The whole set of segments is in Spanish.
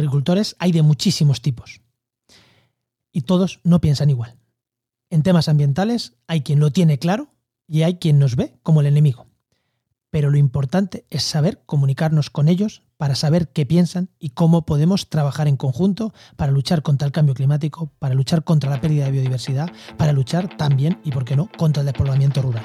agricultores hay de muchísimos tipos. Y todos no piensan igual. En temas ambientales hay quien lo tiene claro y hay quien nos ve como el enemigo. Pero lo importante es saber comunicarnos con ellos para saber qué piensan y cómo podemos trabajar en conjunto para luchar contra el cambio climático, para luchar contra la pérdida de biodiversidad, para luchar también, y por qué no, contra el despoblamiento rural.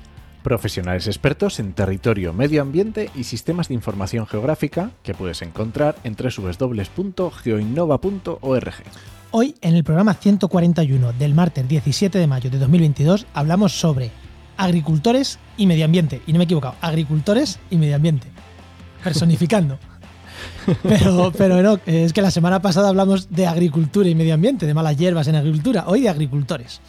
Profesionales expertos en territorio, medio ambiente y sistemas de información geográfica que puedes encontrar en www.geoinnova.org. Hoy, en el programa 141 del martes 17 de mayo de 2022, hablamos sobre agricultores y medio ambiente. Y no me he equivocado, agricultores y medio ambiente. Personificando. Pero, pero no, es que la semana pasada hablamos de agricultura y medio ambiente, de malas hierbas en agricultura, hoy de agricultores.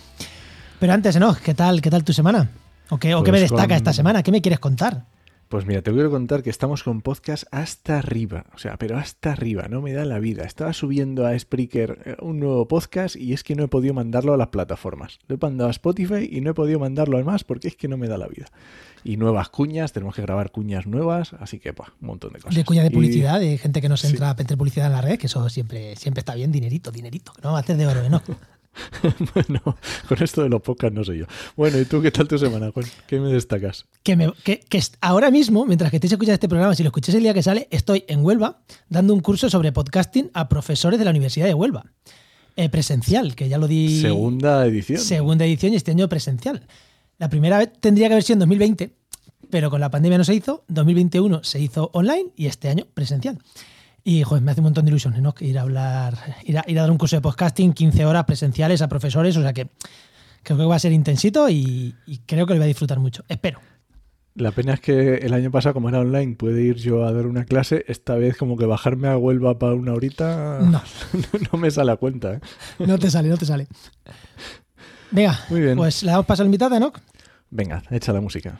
Pero antes, no, ¿qué tal, qué tal tu semana? ¿O qué, o qué me Pues destaca con- esta semana? ¿Qué me quieres contar? Pues mira, te quiero contar que estamos con podcast hasta arriba, o sea, pero hasta arriba, no me da la vida. Estaba subiendo a Spreaker eh, un nuevo podcast y es que no he podido mandarlo a las plataformas. Lo he mandado a Spotify y no he podido mandarlo al más porque es que no me da la vida. Y nuevas cuñas, tenemos que grabar cuñas nuevas, así que, pues, un montón de cosas. De cuña de Y- publicidad, de gente que nos Sí. entra a meter publicidad en la red, que eso siempre, siempre está bien, dinerito, dinerito, que no haces de oro, ¿no? bueno, con esto de los podcasts no sé yo. Bueno, ¿y tú qué tal tu semana, Juan? ¿Qué me destacas? que, me- que- que est- ahora mismo, mientras que estéis escuchando este programa, si lo escucháis el día que sale, estoy en Huelva dando un curso sobre podcasting a profesores de la Universidad de Huelva. Eh, presencial, que ya lo di. Segunda edición. Segunda edición y este año presencial. La primera vez tendría que haber sido en 2020, pero con la pandemia no se hizo. 2021 se hizo online y este año presencial. Y joder, me hace un montón de ilusiones, ¿no? Ir a hablar, ir a, ir a dar un curso de podcasting, 15 horas presenciales a profesores, o sea que creo que va a ser intensito y, y creo que lo voy a disfrutar mucho. Espero. La pena es que el año pasado, como era online, pude ir yo a dar una clase. Esta vez, como que bajarme a Huelva para una horita No. no me sale a cuenta. ¿eh? No te sale, no te sale. Venga, Muy bien. pues le damos paso a la invitada, ¿no? Venga, echa la música.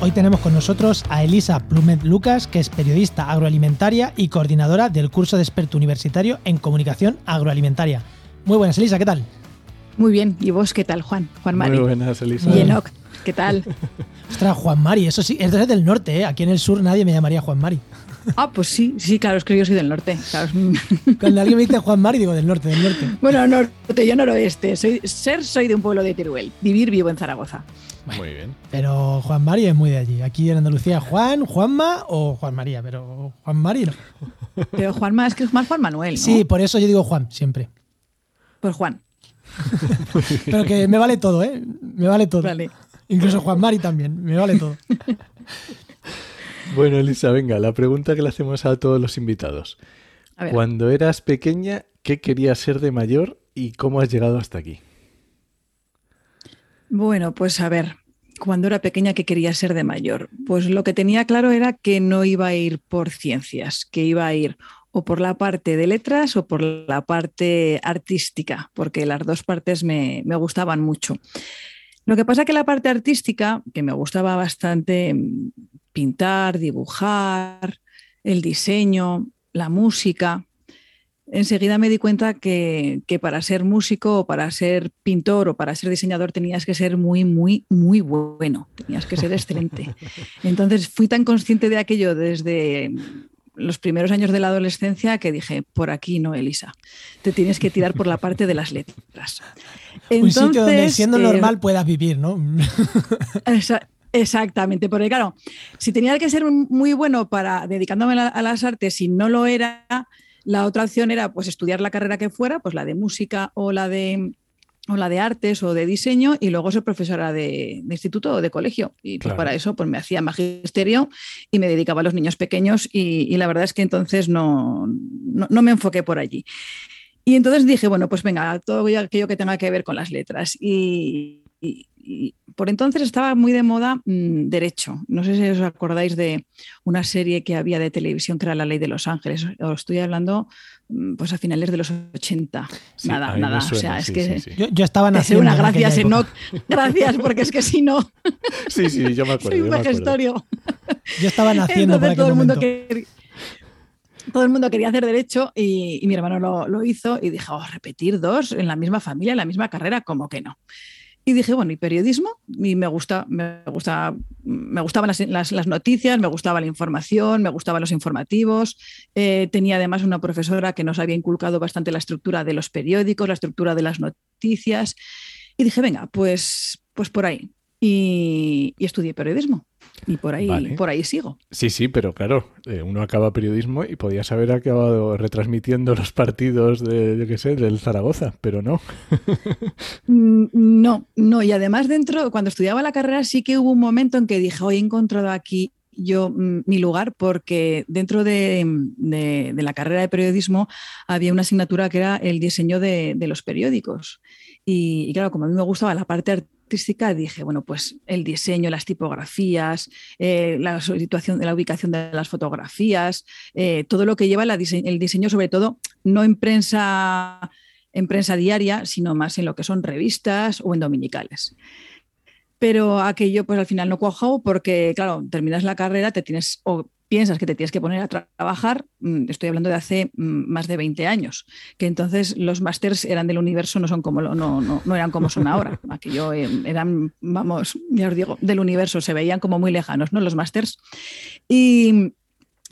Hoy tenemos con nosotros a Elisa Plumet Lucas, que es periodista agroalimentaria y coordinadora del curso de experto universitario en comunicación agroalimentaria. Muy buenas, Elisa, ¿qué tal? Muy bien. ¿Y vos qué tal, Juan? Juan Mari. Muy buenas, Elisa. Y Enoch, ¿qué tal? Ostras, Juan Mari, eso sí, es del norte, ¿eh? Aquí en el sur nadie me llamaría Juan Mari. Ah, pues sí, sí, claro, es que yo soy del norte. claro. Cuando alguien me dice Juan Mari, digo del norte, del norte. Bueno, norte, yo noroeste. Soy, ser soy de un pueblo de Teruel. Vivir vivo en Zaragoza. Muy bien. Pero Juan Mari es muy de allí. Aquí en Andalucía, Juan, Juanma o Juan María, pero Juan Mari no. Pero Juanma, es que es más Juan Manuel, ¿no? Sí, por eso yo digo Juan, siempre. Pues Juan. Pero que me vale todo, ¿eh? Me vale todo. Vale. Incluso Juan Mari también, me vale todo. Bueno, Elisa, venga, la pregunta que le hacemos a todos los invitados. Cuando eras pequeña, ¿qué querías ser de mayor y cómo has llegado hasta aquí? Bueno, pues a ver, cuando era pequeña, ¿qué quería ser de mayor? Pues lo que tenía claro era que no iba a ir por ciencias, que iba a ir o por la parte de letras o por la parte artística, porque las dos partes me, me gustaban mucho. Lo que pasa que la parte artística, que me gustaba bastante pintar, dibujar, el diseño, la música, enseguida me di cuenta que, que para ser músico o para ser pintor o para ser diseñador tenías que ser muy, muy, muy bueno, tenías que ser excelente. Entonces fui tan consciente de aquello desde los primeros años de la adolescencia que dije, por aquí no, Elisa, te tienes que tirar por la parte de las letras. un sitio donde Entonces, siendo eh, normal puedas vivir, ¿no? Exactamente, porque claro, si tenía que ser un- muy bueno para dedicándome a, la- a las artes y no lo era, la otra opción era pues estudiar la carrera que fuera, pues la de música o la de o la de artes o de diseño y luego ser profesora de, de instituto o de colegio. Y pues para eso pues me hacía magisterio y me dedicaba a los niños pequeños y, y la verdad es que entonces no, no, no me enfoqué por allí. Y entonces dije, bueno, pues venga, todo aquello que tenga que ver con las letras. Y, por entonces estaba muy de moda mm, Derecho. No sé si os acordáis de una serie que había de televisión que era La Ley de los Ángeles. Os estoy hablando mm, pues a finales de los 80. nada, nada. o sea, es que yo, estaba naciendo. Una gracias, Enoch. Gracias, porque es que si no. Sí, sí, yo me acuerdo. Soy un gestorio. Yo estaba naciendo Entonces, todo el mundo que todo el mundo quería hacer derecho y, mi hermano lo, hizo y dije, oh, repetir dos en la misma familia, en la misma carrera, como que no. Y dije, bueno, y periodismo, y me gusta, me gusta, me gustaban las, noticias, me gustaba la información, me gustaban los informativos. Eh, tenía además una profesora que nos había inculcado bastante la estructura de los periódicos, la estructura de las noticias. Y dije, venga, pues, pues por ahí. y estudié periodismo. Y por ahí, por ahí sigo. Sí, sí, pero claro, eh, uno acaba periodismo y podías haber acabado retransmitiendo los partidos de, yo qué sé, del Zaragoza, pero no. Mm, no, no. Y además dentro, cuando estudiaba la carrera sí que hubo un momento en que dije, hoy he encontrado aquí yo mm, mi lugar porque dentro de, la carrera de periodismo había una asignatura que era el diseño de, los periódicos. Y, y, claro, como a mí me gustaba la parte dije, bueno, pues el diseño, las tipografías, eh, la situación, la ubicación de las fotografías, eh, todo lo que lleva el diseño, sobre todo, no en prensa, en prensa diaria, sino más en lo que son revistas o en dominicales pero aquello pues al final no cuajó porque, claro, terminas la carrera, te tienes piensas que te tienes que poner a trabajar, mm, estoy hablando de hace mm, más de 20 años, que entonces los másters eran del universo, no son como no, no, no eran como son ahora. Aquello eh, eran, vamos, ya os digo, del universo, se veían como muy lejanos, ¿no? Los másters. Y,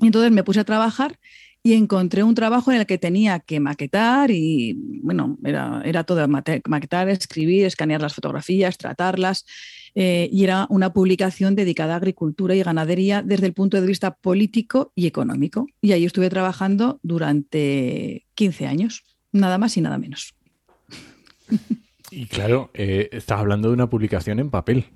y entonces me puse a trabajar y encontré un trabajo en el que tenía que maquetar y, bueno, era, era todo maquetar, escribir, escanear las fotografías, tratarlas. Eh, y era una publicación dedicada a agricultura y ganadería desde el punto de vista político y económico. Y ahí estuve trabajando durante 15 años, nada más y nada menos. Y claro, eh, estás hablando de una publicación en papel.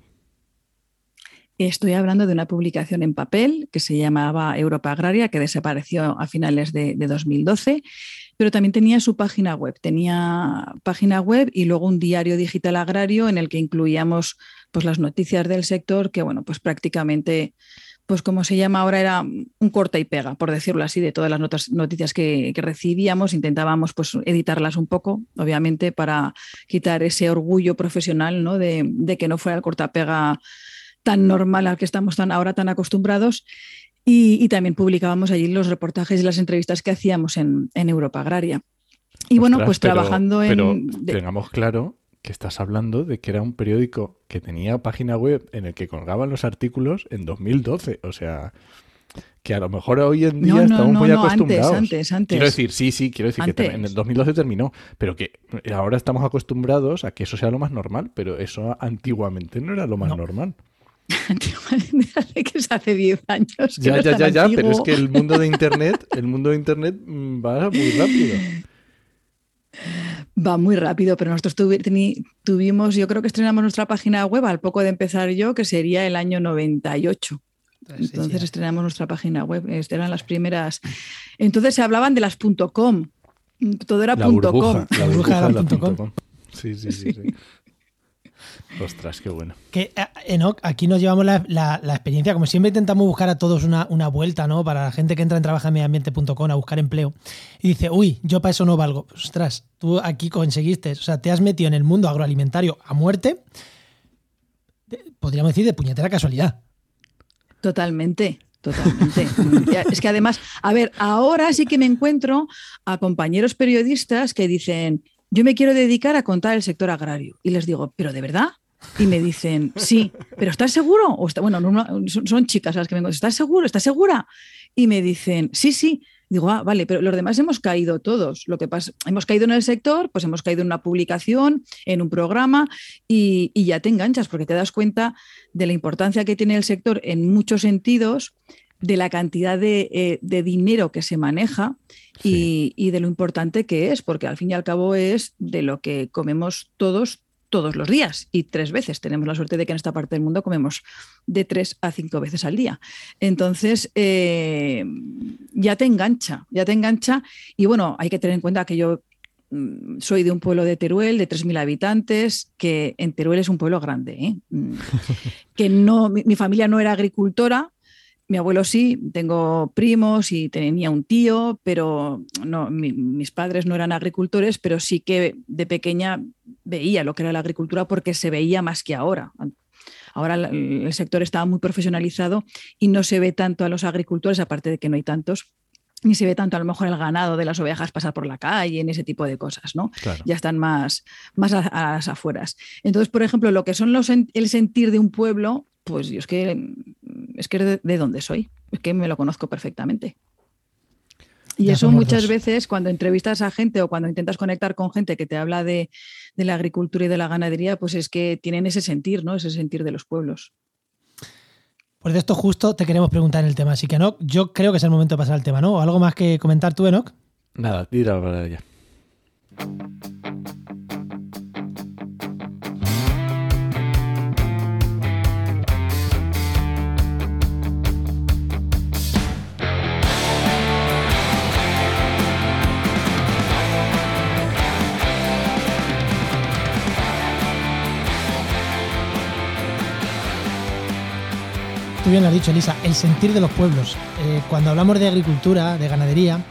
Estoy hablando de una publicación en papel que se llamaba Europa Agraria, que desapareció a finales de, 2012, pero también tenía su página web. Tenía página web y luego un diario digital agrario en el que incluíamos pues, las noticias del sector, que bueno, pues prácticamente, pues como se llama ahora, era un corta y pega, por decirlo así, de todas las noticias que, recibíamos. Intentábamos pues, editarlas un poco, obviamente, para quitar ese orgullo profesional ¿no? de, de que no fuera el corta pega tan normal al que estamos tan, ahora tan acostumbrados. Y, también publicábamos allí los reportajes y las entrevistas que hacíamos en, Europa Agraria. Y bueno, pues trabajando en... Pero tengamos claro que estás hablando de que era un periódico que tenía página web en el que colgaban los artículos en 2012. O sea, que a lo mejor hoy en día estamos muy acostumbrados. Antes, antes, Quiero decir, sí, sí, quiero decir que en el 2012 terminó, pero que ahora estamos acostumbrados a que eso sea lo más normal, pero eso antiguamente no era lo más normal. que es hace 10 años. Ya, ya, ya, ya, pero es que el mundo de Internet, el mundo de Internet mm, va muy rápido. Va muy rápido, pero nosotros tuvimos, yo creo que estrenamos nuestra página web al poco de empezar yo, que sería el año 98. Entonces estrenamos nuestra página web, eran las primeras. Entonces se hablaban de las .com, todo era .com. La, burbuja era .com. sí, sí. sí. sí. Ostras, qué bueno. Que, eh, Enoch, aquí nos llevamos la, experiencia. Como siempre intentamos buscar a todos una, vuelta, ¿no? Para la gente que entra en trabajameambiente.com a buscar empleo. Y dice, uy, yo para eso no valgo. Ostras, tú aquí conseguiste, o sea, te has metido en el mundo agroalimentario a muerte. Podríamos decir de puñetera casualidad. Totalmente. Totalmente. es que además, a ver, ahora sí que me encuentro a compañeros periodistas que dicen, yo me quiero dedicar a contar el sector agrario. Y les digo, ¿pero de verdad? Y me dicen, sí, pero ¿estás seguro? O está, bueno, son, chicas las que vengo, ¿estás seguro? ¿Estás segura? Y me dicen, sí, sí. Digo, ah, vale, pero los demás hemos caído todos. Lo que pasa, hemos caído en el sector, pues hemos caído en una publicación, en un programa y, ya te enganchas porque te das cuenta de la importancia que tiene el sector en muchos sentidos, de la cantidad de, eh, de dinero que se maneja y, de lo importante que es, porque al fin y al cabo es de lo que comemos todos todos los días y tres veces. Tenemos la suerte de que en esta parte del mundo comemos de tres a cinco veces al día. Entonces, eh, ya te engancha, ya te engancha y bueno, hay que tener en cuenta que yo mm, soy de un pueblo de Teruel de 3.000 habitantes, que en Teruel es un pueblo grande, ¿eh? mm, que no, mi, familia no era agricultora, mi abuelo sí, tengo primos y tenía un tío, pero no, mis padres no eran agricultores, pero sí que de pequeña veía lo que era la agricultura porque se veía más que ahora. Ahora el sector está muy profesionalizado y no se ve tanto a los agricultores, aparte de que no hay tantos, ni se ve tanto a lo mejor el ganado de las ovejas pasar por la calle, en ese tipo de cosas, ¿no? Ya están más, más a, las afueras. Entonces, por ejemplo, lo que son los, el sentir de un pueblo, pues yo es que es que de, de donde soy, es que me lo conozco perfectamente. Y eso muchas veces cuando entrevistas a gente o cuando intentas conectar con gente que te habla de, de, la agricultura y de la ganadería, pues es que tienen ese sentir, ¿no? Ese sentir de los pueblos. Pues de esto justo te queremos preguntar en el tema. Así que, Enoch, yo creo que es el momento de pasar al tema, ¿no? ¿Algo más que comentar tú, Enoch? Nada, tira para allá. Tú bien lo has dicho, Elisa, el sentir de los pueblos. Eh, cuando hablamos de agricultura, de ganadería,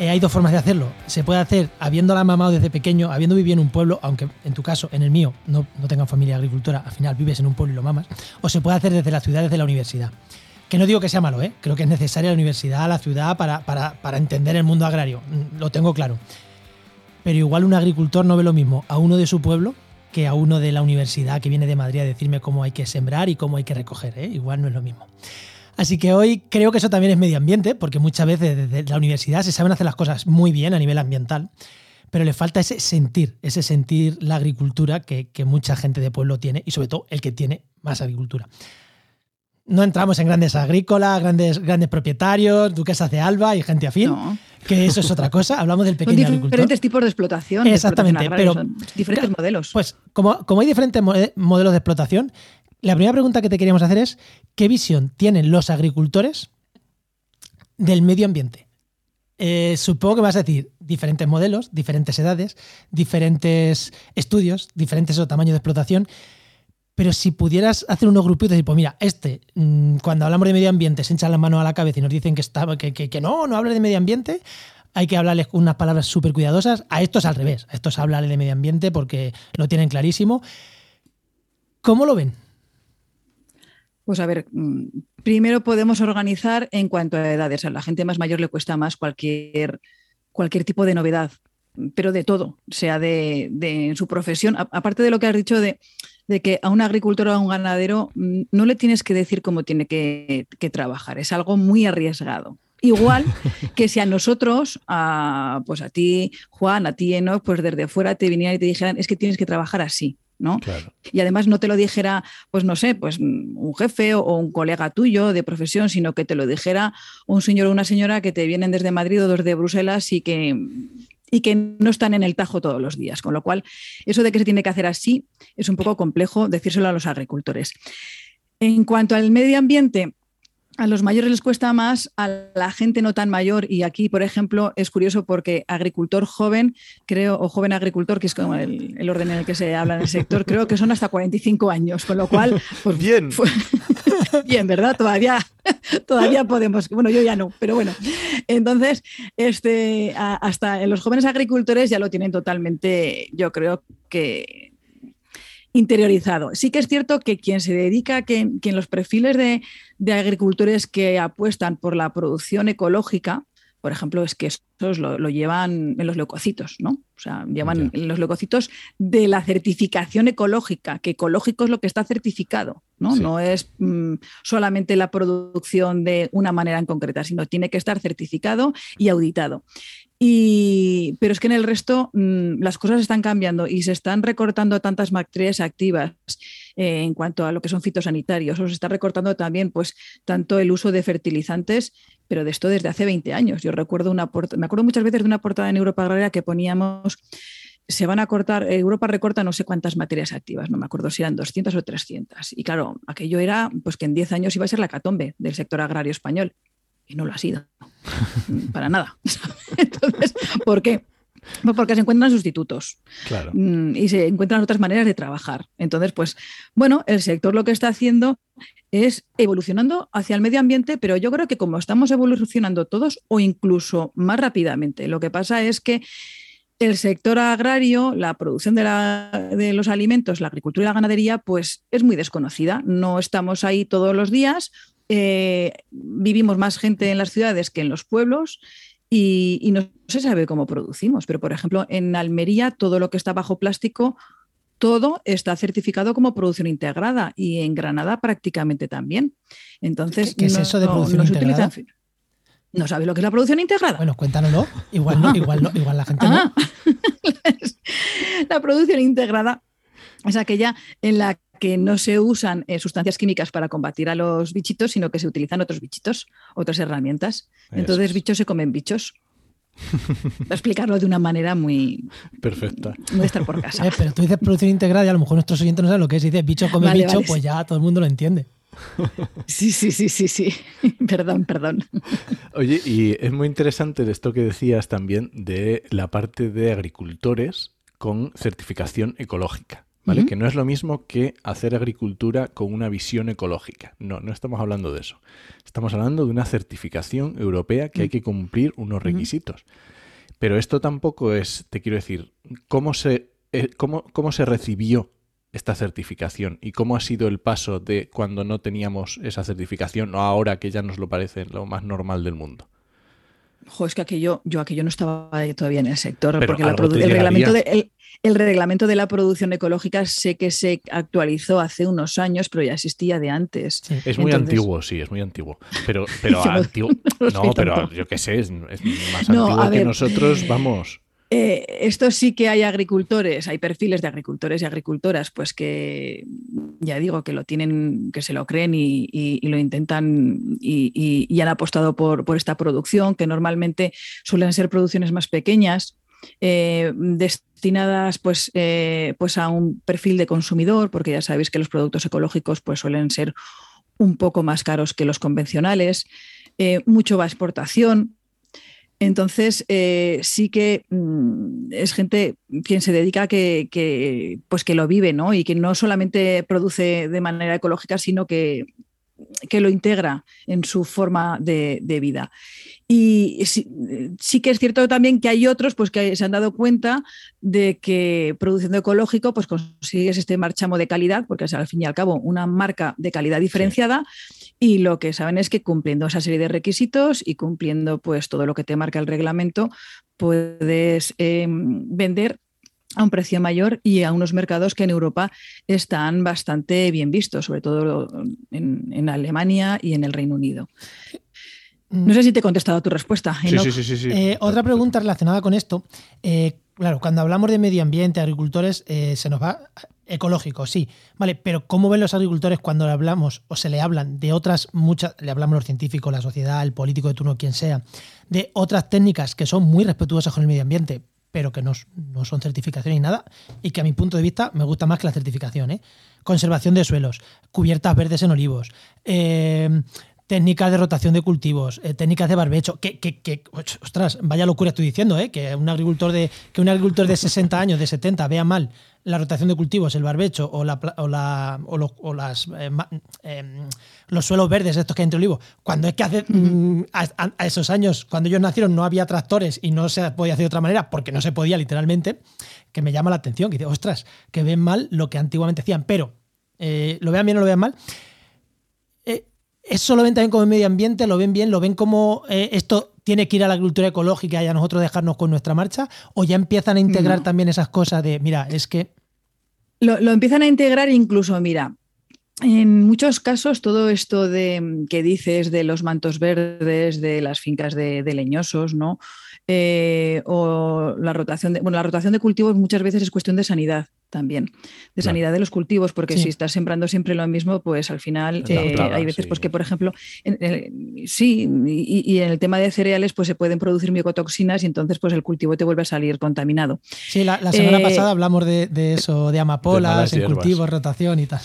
eh, hay dos formas de hacerlo. Se puede hacer habiéndola mamado desde pequeño, habiendo vivido en un pueblo, aunque en tu caso, en el mío, no, no tengan familia agricultora, al final vives en un pueblo y lo mamas, o se puede hacer desde la ciudad, desde la universidad. Que no digo que sea malo, ¿eh? creo que es necesaria la universidad, la ciudad, para, para, para entender el mundo agrario, mm, lo tengo claro. Pero igual un agricultor no ve lo mismo a uno de su pueblo que a uno de la universidad que viene de Madrid a decirme cómo hay que sembrar y cómo hay que recoger. ¿eh? Igual no es lo mismo. Así que hoy creo que eso también es medio ambiente, porque muchas veces desde la universidad se saben hacer las cosas muy bien a nivel ambiental, pero le falta ese sentir, ese sentir la agricultura que, mucha gente de pueblo tiene y sobre todo el que tiene más agricultura. No entramos en grandes agrícolas, grandes, grandes propietarios, duquesas de Alba y gente afín que eso es otra cosa. Hablamos del pequeño Son diferentes tipos de explotación. Exactamente, pero diferentes modelos. Pues como, como hay diferentes modelos de explotación, la primera pregunta que te queríamos hacer es ¿qué visión tienen los agricultores del medio ambiente? Eh, supongo que vas a decir diferentes modelos, diferentes edades, diferentes estudios, diferentes tamaños de explotación. Pero si pudieras hacer unos grupitos pues mira, este, mm, cuando hablamos de medio ambiente, se echan la mano a la cabeza y nos dicen que, está, que, que, no, no hable de medio ambiente, hay que hablarles con unas palabras súper cuidadosas. A estos al revés, a estos hablarle de medio ambiente porque lo tienen clarísimo. ¿Cómo lo ven? Pues a ver, mm, primero podemos organizar en cuanto a edades. A la gente más mayor le cuesta más cualquier, cualquier tipo de novedad, pero de todo, sea de, de su profesión. aparte de lo que has dicho de de que a un agricultor o a un ganadero mm, no le tienes que decir cómo tiene que, trabajar, es algo muy arriesgado. Igual que si a nosotros, a, pues a ti, Juan, a ti, Enoch, pues desde fuera te vinieran y te dijeran, es que tienes que trabajar así. ¿no? Y además no te lo dijera, pues no sé, pues un jefe o un colega tuyo de profesión, sino que te lo dijera un señor o una señora que te vienen desde Madrid o desde Bruselas y que, y que no están en el tajo todos los días. Con lo cual, eso de que se tiene que hacer así es un poco complejo decírselo a los agricultores. En cuanto al medio ambiente, a los mayores les cuesta más, a la gente no tan mayor, y aquí, por ejemplo, es curioso porque agricultor joven, creo, o joven agricultor, que es como el, orden en el que se habla en el sector, creo que son hasta 45 años, con lo cual... Pues, bien. bien, ¿verdad? Todavía, todavía podemos, bueno, yo ya no, pero bueno. Entonces, este, hasta los jóvenes agricultores ya lo tienen totalmente, yo creo que interiorizado. Sí que es cierto que quien se dedica, que, en los perfiles de, agricultores que apuestan por la producción ecológica, por ejemplo, es que estos lo, llevan en los leucocitos, ¿no? O sea, llevan en los leucocitos de la certificación ecológica, que ecológico es lo que está certificado, ¿no? No es mm, solamente la producción de una manera en concreta, sino tiene que estar certificado y auditado pero es que en el resto mm, las cosas están cambiando y se están recortando tantas materias activas eh, en cuanto a lo que son fitosanitarios, o se está recortando también pues tanto el uso de fertilizantes, pero de esto desde hace 20 años. Yo recuerdo una me acuerdo muchas veces de una portada en Europa Agraria que poníamos se van a cortar, Europa recorta no sé cuántas materias activas, no me acuerdo si eran 200 o 300. Y claro, aquello era pues que en 10 años iba a ser la catombe del sector agrario español y no lo ha sido. Para nada. Entonces, ¿por qué? Pues porque se encuentran sustitutos Claro. mm, y se encuentran otras maneras de trabajar. Entonces, pues, bueno, el sector lo que está haciendo es evolucionando hacia el medio ambiente, pero yo creo que como estamos evolucionando todos o incluso más rápidamente, lo que pasa es que el sector agrario, la producción de, la- de los alimentos, la agricultura y la ganadería, pues es muy desconocida. No estamos ahí todos los días. Eh, vivimos más gente en las ciudades que en los pueblos y, y no se sabe cómo producimos. Pero, por ejemplo, en Almería, todo lo que está bajo plástico, todo está certificado como producción integrada y en Granada prácticamente también. Entonces, ¿Qué- es eso de producción se integrada? utilizan- ¿No sabes lo que es la producción integrada? Bueno, cuéntanoslo. Igual no, igual no, igual la gente no. Ah. la producción integrada es aquella en la que no se usan eh, sustancias químicas para combatir a los bichitos, sino que se utilizan otros bichitos, otras herramientas. Eso Entonces, es. bichos se comen bichos. Voy a explicarlo de una manera muy, Perfecta. muy de estar por casa. Eh, pero tú dices producción integrada y a lo mejor nuestros oyentes no saben lo que es. Si dices bicho come Vale, bicho, vale, pues ya todo el mundo lo entiende. Sí, sí, sí, sí, sí. perdón, perdón. Oye, y es muy interesante esto que decías también de la parte de agricultores con certificación ecológica, ¿vale? Que no es lo mismo que hacer agricultura con una visión ecológica. No, no estamos hablando de eso. Estamos hablando de una certificación europea que hay que cumplir unos requisitos. Pero esto tampoco es, te quiero decir, ¿cómo se, eh, cómo, cómo se recibió esta certificación y cómo ha sido el paso de cuando no teníamos esa certificación a ahora que ya nos lo parece lo más normal del mundo? Jo, es que aquello, yo aquello no estaba todavía en el sector, Pero porque la el, reglamento de, llegaría. el, el reglamento de la producción ecológica sé que se actualizó hace unos años, pero ya existía de antes. Sí. Es muy Entonces- antiguo, sí, es muy antiguo. Pero, pero Yo no- antiguo. no lo sé No, pero tampoco. yo qué sé, es, es más No, antiguo que ver. nosotros, vamos. Eh, esto sí que hay agricultores, hay perfiles de agricultores y agricultoras, pues que ya digo que lo tienen, que se lo creen y, lo intentan y, han apostado por, esta producción, que normalmente suelen ser producciones más pequeñas, eh, destinadas pues, eh, pues a un perfil de consumidor, porque ya sabéis que los productos ecológicos pues, suelen ser un poco más caros que los convencionales, mucho va a exportación. Entonces, eh, sí que mm, es gente quien se dedica a que, que, pues que lo vive, ¿no? Y que no solamente produce de manera ecológica, sino que, que lo integra en su forma de, de vida. Y sí, sí, que es cierto también que hay otros pues, que se han dado cuenta de que produciendo ecológico pues consigues este marchamo de calidad, porque es al fin y al cabo una marca de calidad diferenciada, sí. Y lo que saben es que cumpliendo esa serie de requisitos y cumpliendo pues todo lo que te marca el reglamento, puedes eh, vender a un precio mayor y a unos mercados que en Europa están bastante bien vistos, sobre todo en, en Alemania y en el Reino Unido. No sé si te he contestado a tu respuesta. Sí, sí, sí, sí, sí. Eh, otra pregunta relacionada con esto. Eh, claro, cuando hablamos de medio ambiente, agricultores, eh, se nos va ecológico, sí. Vale, pero ¿cómo ven los agricultores cuando le hablamos o se le hablan de otras muchas, le hablamos los científicos, la sociedad, el político de turno, quien sea, de otras técnicas que son muy respetuosas con el medio ambiente, pero que no, no son certificación ni nada, y que a mi punto de vista me gusta más que la certificación. ¿eh? Conservación de suelos, cubiertas verdes en olivos, eh, técnicas de rotación de cultivos, eh, técnicas de barbecho, que, que, que, ostras, vaya locura estoy diciendo, ¿eh? que un agricultor de que un agricultor de 60 años, de 70, vea mal la rotación de cultivos, el barbecho o, la, o, la, o, lo, o las, eh, eh, los suelos verdes estos que hay entre olivos, cuando es que hace mm, a, a, esos años, cuando ellos nacieron, no había tractores y no se podía hacer de otra manera, porque no se podía literalmente, que me llama la atención, que dice, ostras, que ven mal lo que antiguamente hacían, pero eh, lo vean bien o lo vean mal, ¿Eso lo ven también como medio ambiente? ¿Lo ven bien? ¿Lo ven como eh, esto tiene que ir a la agricultura ecológica y a nosotros dejarnos con nuestra marcha? ¿O ya empiezan a integrar no. también esas cosas de, mira, es que... Lo, lo, empiezan a integrar incluso, mira, en muchos casos todo esto de que dices de los mantos verdes, de las fincas de, de leñosos, ¿no? Eh, o la rotación de, bueno, la rotación de cultivos muchas veces es cuestión de sanidad también, de claro. sanidad de los cultivos, porque sí. si estás sembrando siempre lo mismo, pues al final eh, plaga, hay veces sí. pues que, por ejemplo, en, en, sí, y, y, en el tema de cereales pues se pueden producir micotoxinas y entonces pues el cultivo te vuelve a salir contaminado. Sí, la, la semana eh, pasada hablamos de, de, eso, de amapolas, de en cultivos, rotación y tal.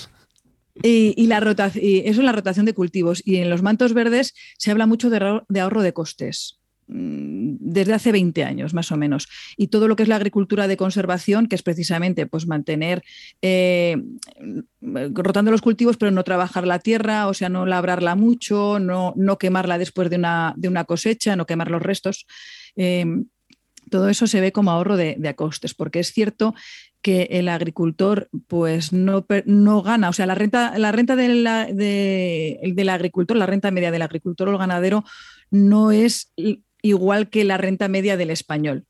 Y, y, la rotación, y eso es la rotación de cultivos. Y en los mantos verdes se habla mucho de, de ahorro de costes. Mm, desde hace 20 años más o menos. Y todo lo que es la agricultura de conservación, que es precisamente pues, mantener, eh, rotando los cultivos, pero no trabajar la tierra, o sea, no labrarla mucho, no, no quemarla después de una, de una, cosecha, no quemar los restos. Eh, todo eso se ve como ahorro de, de costes, porque es cierto que el agricultor pues no, no gana, o sea, la renta, la renta del agricultor, la renta media del agricultor o el ganadero no es igual que la renta media del español.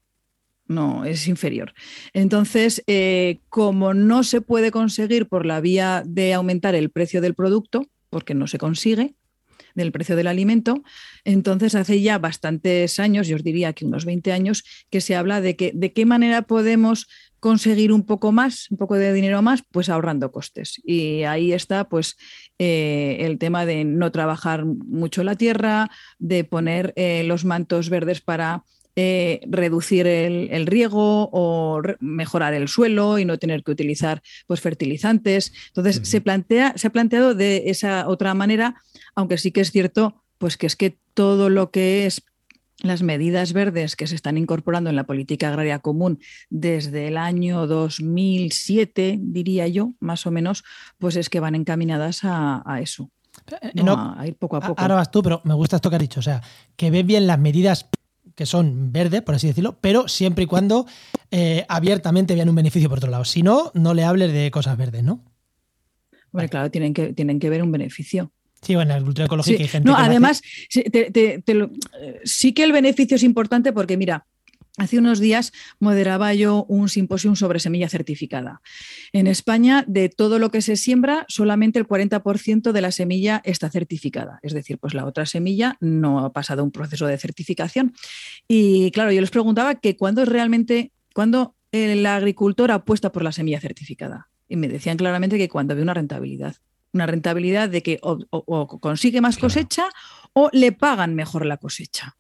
No, es inferior. Entonces, eh, como no se puede conseguir por la vía de aumentar el precio del producto, porque no se consigue, del precio del alimento. Entonces, hace ya bastantes años, yo os diría que unos 20 años, que se habla de que de qué manera podemos conseguir un poco más, un poco de dinero más, pues ahorrando costes. Y ahí está, pues, eh, el tema de no trabajar mucho la tierra, de poner eh, los mantos verdes para eh, reducir el, riego o mejorar el suelo y no tener que utilizar pues, fertilizantes. Entonces, se, plantea, se ha planteado de esa otra manera, aunque sí que es cierto pues que es que todo lo que es las medidas verdes que se están incorporando en la política agraria común desde el año 2007, diría yo, más o menos, pues es que van encaminadas a, eso. Eh, a ir poco a poco. Ahora vas tú, pero me gusta esto que has dicho, o sea, que ven bien las medidas que son verdes, por así decirlo, pero siempre y cuando eh, abiertamente vean un beneficio por otro lado. Si no, no le hables de cosas verdes, ¿no? Claro, tienen que, tienen que ver un beneficio. Sí, bueno, la agricultura ecológica hay gente. No, además, sí que el beneficio es importante porque, mira, Hace unos días moderaba yo un simposio sobre semilla certificada. En España, de todo lo que se siembra, solamente el 40% de la semilla está certificada. Es decir, pues la otra semilla no ha pasado un proceso de certificación. Y claro, yo les preguntaba que cuándo realmente, cuándo el agricultor apuesta por la semilla certificada. Y me decían claramente que cuando ve una rentabilidad una rentabilidad de que o, consigue más cosecha o le pagan mejor la cosecha.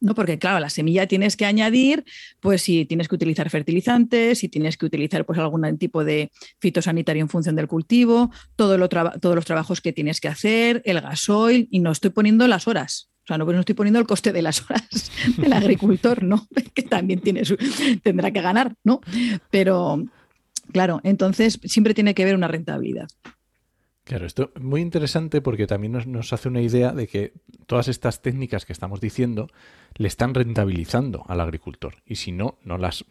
¿no? Porque, claro, la semilla tienes que añadir, pues si tienes que utilizar fertilizantes, si tienes que utilizar pues, algún tipo de fitosanitario en función del cultivo, todo lo todos los trabajos que tienes que hacer, el gasoil, y no estoy poniendo las horas. O sea, no, no estoy poniendo el coste de las horas del agricultor, ¿no? que también tiene su, tendrá que ganar, ¿no? Pero, Claro, entonces siempre tiene que haber una rentabilidad. Claro, esto es muy interesante porque también nos, hace una idea de que todas estas técnicas que estamos diciendo le están rentabilizando al agricultor. Y si no, no las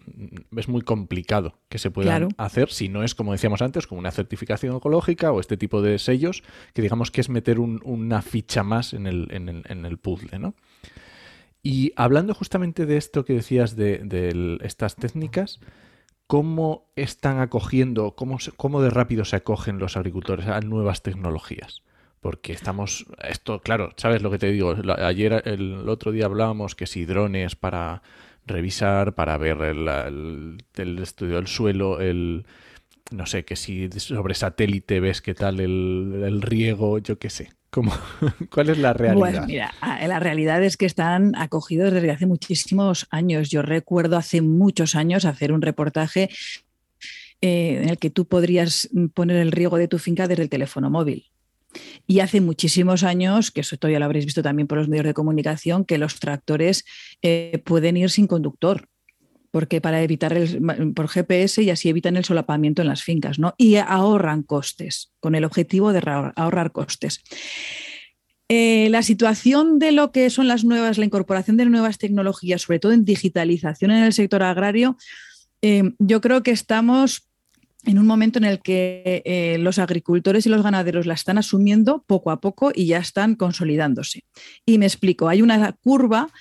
es muy complicado que se puedan hacer si no es, como decíamos antes, como una certificación ecológica o este tipo de sellos, que digamos que es meter una ficha más en el, en el, en el puzzle, ¿no? Y hablando justamente de esto que decías de, de estas técnicas, ¿cómo están acogiendo, cómo, cómo de rápido se acogen los agricultores a nuevas tecnologías? Porque estamos, esto, claro, ¿sabes lo que te digo? Ayer, el, otro día hablábamos que si drones para revisar, para ver el, estudio del suelo, el, no sé, que si sobre satélite ves qué tal el, riego, yo qué sé. ¿Cómo? ¿Cuál es la realidad? Mira, la realidad es que están acogidos desde hace muchísimos años. Yo recuerdo hace muchos años hacer un reportaje eh, en el que tú podrías poner el riego de tu finca desde el teléfono móvil. Y hace muchísimos años, que eso todavía lo habréis visto también por los medios de comunicación, que los tractores eh, pueden ir sin conductor porque para evitar el, por GPS y así evitan el solapamiento en las fincas, ¿no? Y ahorran costes, con el objetivo de ahorrar costes. Eh, la situación de lo que son las nuevas, la incorporación de nuevas tecnologías, sobre todo en digitalización en el sector agrario, eh, yo creo que estamos en un momento en el que eh, los agricultores y los ganaderos la están asumiendo poco a poco y ya están consolidándose. Y me explico, hay una curva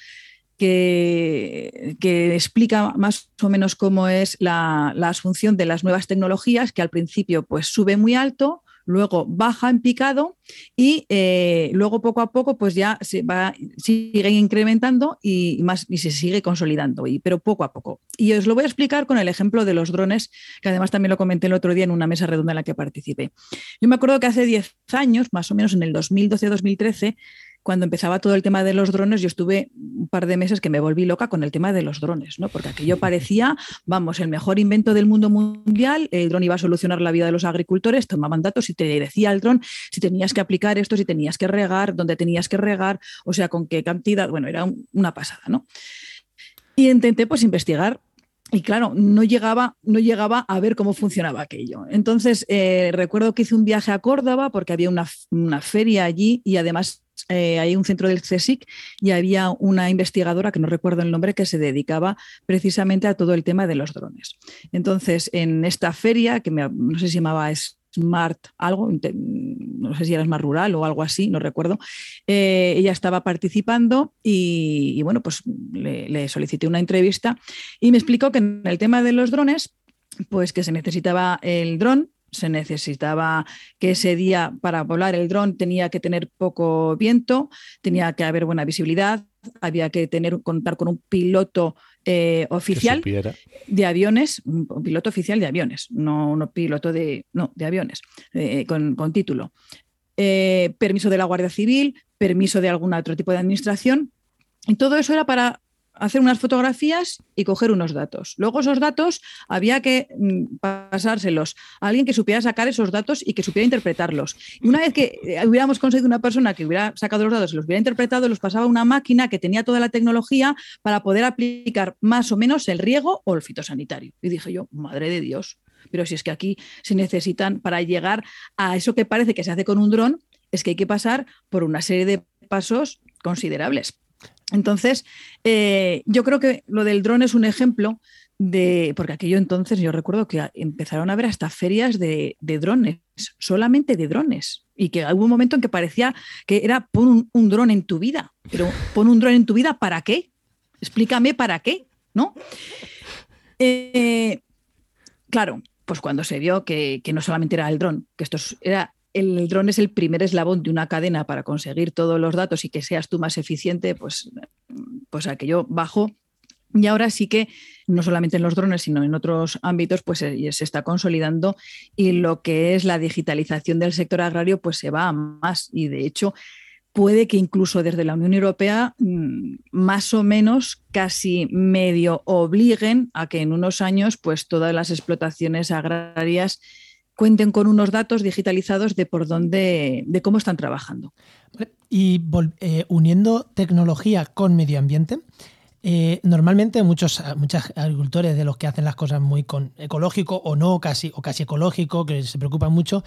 que, explica más o menos cómo es la, asunción de las nuevas tecnologías, que al principio pues sube muy alto, luego baja en picado y eh, luego poco a poco pues ya se va, sigue incrementando y, más, y se sigue consolidando, y, pero poco a poco. Y os lo voy a explicar con el ejemplo de los drones, que además también lo comenté el otro día en una mesa redonda en la que participé. Yo me acuerdo que hace 10 años, más o menos en el 2012-2013, cuando empezaba todo el tema de los drones, yo estuve un par de meses que me volví loca con el tema de los drones, ¿no? Porque aquello parecía, vamos, el mejor invento del mundo mundial, el dron iba a solucionar la vida de los agricultores, tomaban datos y te decía el dron si tenías que aplicar esto, si tenías que regar, dónde tenías que regar, o sea, con qué cantidad, bueno, era una pasada, ¿no? Y intenté pues investigar y claro, no llegaba, no llegaba a ver cómo funcionaba aquello. Entonces, eh, recuerdo que hice un viaje a Córdoba porque había una, feria allí y además eh, hay un centro del CSIC y había una investigadora, que no recuerdo el nombre, que se dedicaba precisamente a todo el tema de los drones. Entonces, en esta feria, que no sé si llamaba Smart algo, no sé si era Smart Rural o algo así, no recuerdo. Eh, ella estaba participando y, bueno, pues le, solicité una entrevista y me explicó que en el tema de los drones, pues que se necesitaba el dron, se necesitaba que ese día para volar el dron tenía que tener poco viento, tenía que haber buena visibilidad, había que tener contar con un piloto eh, oficial de aviones, un piloto oficial de aviones, no un piloto de, no, de aviones, eh, con, título. Eh, permiso de la Guardia Civil, permiso de algún otro tipo de administración. Y todo eso era para hacer unas fotografías y coger unos datos. Luego esos datos había que mm, pasárselos a alguien que supiera sacar esos datos y que supiera interpretarlos. Y una vez que eh, hubiéramos conseguido una persona que hubiera sacado los datos y los hubiera interpretado, los pasaba a una máquina que tenía toda la tecnología para poder aplicar más o menos el riego o el fitosanitario. Y dije yo, madre de Dios, pero si es que aquí se necesitan para llegar a eso que parece que se hace con un dron, es que hay que pasar por una serie de pasos considerables. Entonces, eh, yo creo que lo del dron es un ejemplo de, porque aquello entonces yo recuerdo que empezaron a haber hasta ferias de, drones, solamente de drones, y que hubo un momento en que parecía que era pon un, dron en tu vida, pero pon un dron en tu vida, ¿para qué? Explícame para qué, ¿no? Eh, claro, pues cuando se vio que, que, no solamente era el dron, que esto era el dron es el primer eslabón de una cadena para conseguir todos los datos y que seas tú más eficiente, pues, pues aquello bajo. Y ahora sí que no solamente en los drones, sino en otros ámbitos, pues se, se está consolidando y lo que es la digitalización del sector agrario, pues se va a más. Y de hecho, puede que incluso desde la Unión Europea mm, más o menos casi medio obliguen a que en unos años pues todas las explotaciones agrarias cuenten con unos datos digitalizados de por dónde, de cómo están trabajando. Y eh, uniendo tecnología con medio ambiente, eh, normalmente muchos, muchos agricultores de los que hacen las cosas muy con ecológico o no, casi, o casi ecológico, que se preocupan mucho,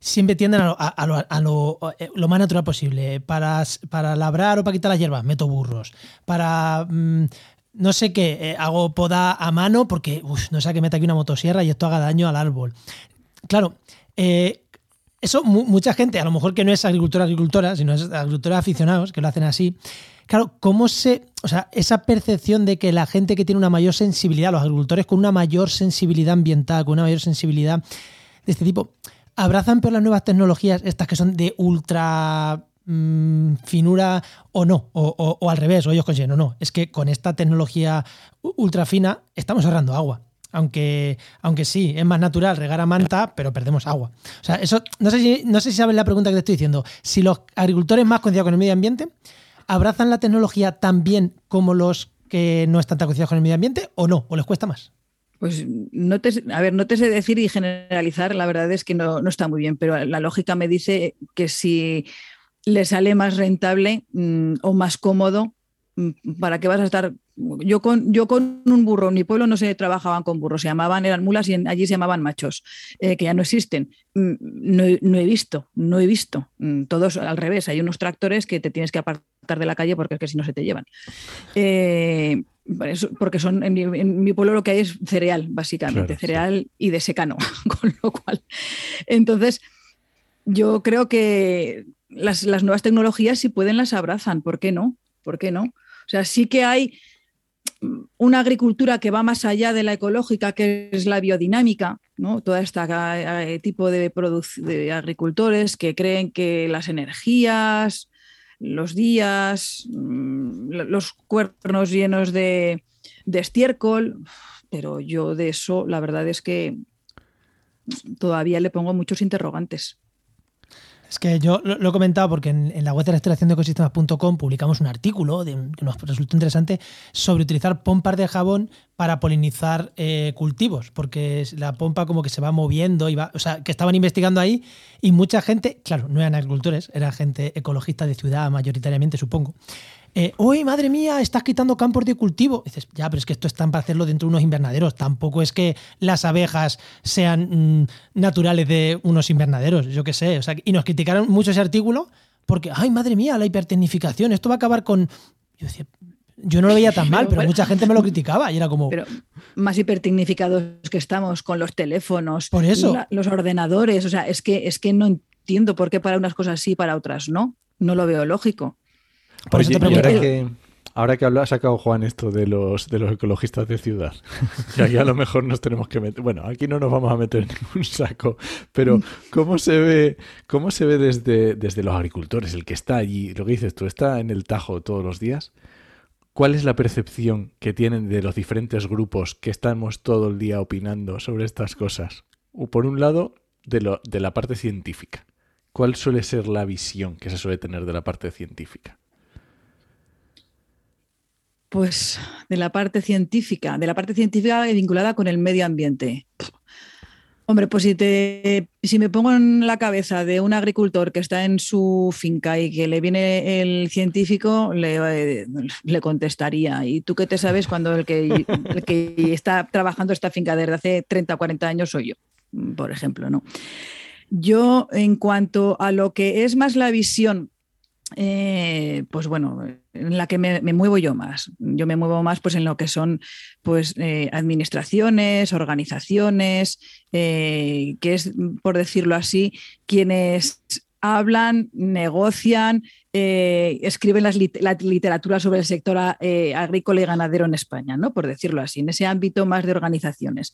siempre tienden a, lo, eh, lo, más natural posible. Para, para labrar o para quitar las hierbas, meto burros. Para mm, no sé qué, hago poda a mano porque no sé que meta aquí una motosierra y esto haga daño al árbol claro, eh, eso mucha gente, a lo mejor que no es agricultora, agricultora, sino es agricultora aficionados, que lo hacen así. Claro, ¿cómo se. O sea, esa percepción de que la gente que tiene una mayor sensibilidad, los agricultores con una mayor sensibilidad ambiental, con una mayor sensibilidad de este tipo, abrazan por las nuevas tecnologías, estas que son de ultra mm, finura o no, o, al revés, o ellos consiguen, no, no, es que con esta tecnología ultra fina estamos ahorrando agua. Aunque, aunque sí, es más natural regar a manta, pero perdemos agua. O sea, eso, no sé si, no sabes la pregunta que te estoy diciendo. Si los agricultores más concienciados con el medio ambiente abrazan la tecnología tan bien como los que no están tan concienciados con el medio ambiente, o no, o les cuesta más. Pues no te, a ver, no te sé decir y generalizar, la verdad es que no, no está muy bien, pero la lógica me dice que si le sale más rentable mm, o más cómodo, ¿para qué vas a estar yo con, yo con un burro, en mi pueblo no se trabajaban con burros, se llamaban, eran mulas y allí se llamaban machos, eh, que ya no existen. Mm, no, he visto, no he visto. Mm, todos al revés, hay unos tractores que te tienes que apartar de la calle porque es que si no se te llevan. Eh, porque son en mi, pueblo lo que hay es cereal, básicamente, cereal y de secano, con lo cual. Entonces, yo creo que las, las nuevas tecnologías, si pueden, las abrazan. ¿Por qué no? ¿Por qué no? O sea, sí que hay una agricultura que va más allá de la ecológica, que es la biodinámica, ¿no? Todo este tipo de, agricultores que creen que las energías, los días, mm, los cuernos llenos de estiércol, pero yo de eso la verdad es que todavía le pongo muchos interrogantes. Es que yo lo, he comentado porque en, la web de restauración de ecosistemas.com publicamos un artículo que nos resultó interesante sobre utilizar pompas de jabón para polinizar eh, cultivos, porque la pompa como que se va moviendo, y va, o sea, que estaban investigando ahí y mucha gente, claro, no eran agricultores, era gente ecologista de ciudad mayoritariamente, supongo, eh, uy, madre mía, estás quitando campos de cultivo. dices, ya, pero es que esto están para hacerlo dentro de unos invernaderos. Tampoco es que las abejas sean mm, naturales de unos invernaderos, yo qué sé. O sea, y nos criticaron mucho ese artículo porque, ay, madre mía, la hipertecnificación, esto va a acabar con. Yo decía, yo no lo veía tan mal, pero, mucha gente me lo criticaba y era como. Pero más hipertecnificados que estamos con los teléfonos, por eso. los ordenadores. O sea, es que, es que no entiendo por qué para unas cosas sí, para otras no. No lo veo lógico. Por eso te pregunto. Ahora que, ahora que ha sacado Juan esto de los, de los ecologistas de ciudad, y aquí a lo mejor nos tenemos que meter. Bueno, aquí no nos vamos a meter en ningún saco, pero ¿cómo se ve, cómo se ve desde, desde los agricultores, el que está allí, lo que dices tú, está en el Tajo todos los días? ¿Cuál es la percepción que tienen de los diferentes grupos que estamos todo el día opinando sobre estas cosas? Por un lado, de, lo, de la parte científica. ¿Cuál suele ser la visión que se suele tener de la parte científica? Pues de la parte científica, de la parte científica vinculada con el medio ambiente. Hombre, pues si, te, si me pongo en la cabeza de un agricultor que está en su finca y que le viene el científico, le, le contestaría. ¿Y tú qué te sabes cuando el que, el que está trabajando esta finca desde hace 30 o 40 años soy yo, por ejemplo? ¿no? Yo, en cuanto a lo que es más la visión eh, pues bueno, en la que me, muevo yo más. Yo me muevo más pues en lo que son pues eh, administraciones, organizaciones, eh, que es, por decirlo así, quienes hablan, negocian, escriben la literatura sobre el sector agrícola y ganadero en España, ¿no? Por decirlo así, en ese ámbito más de organizaciones.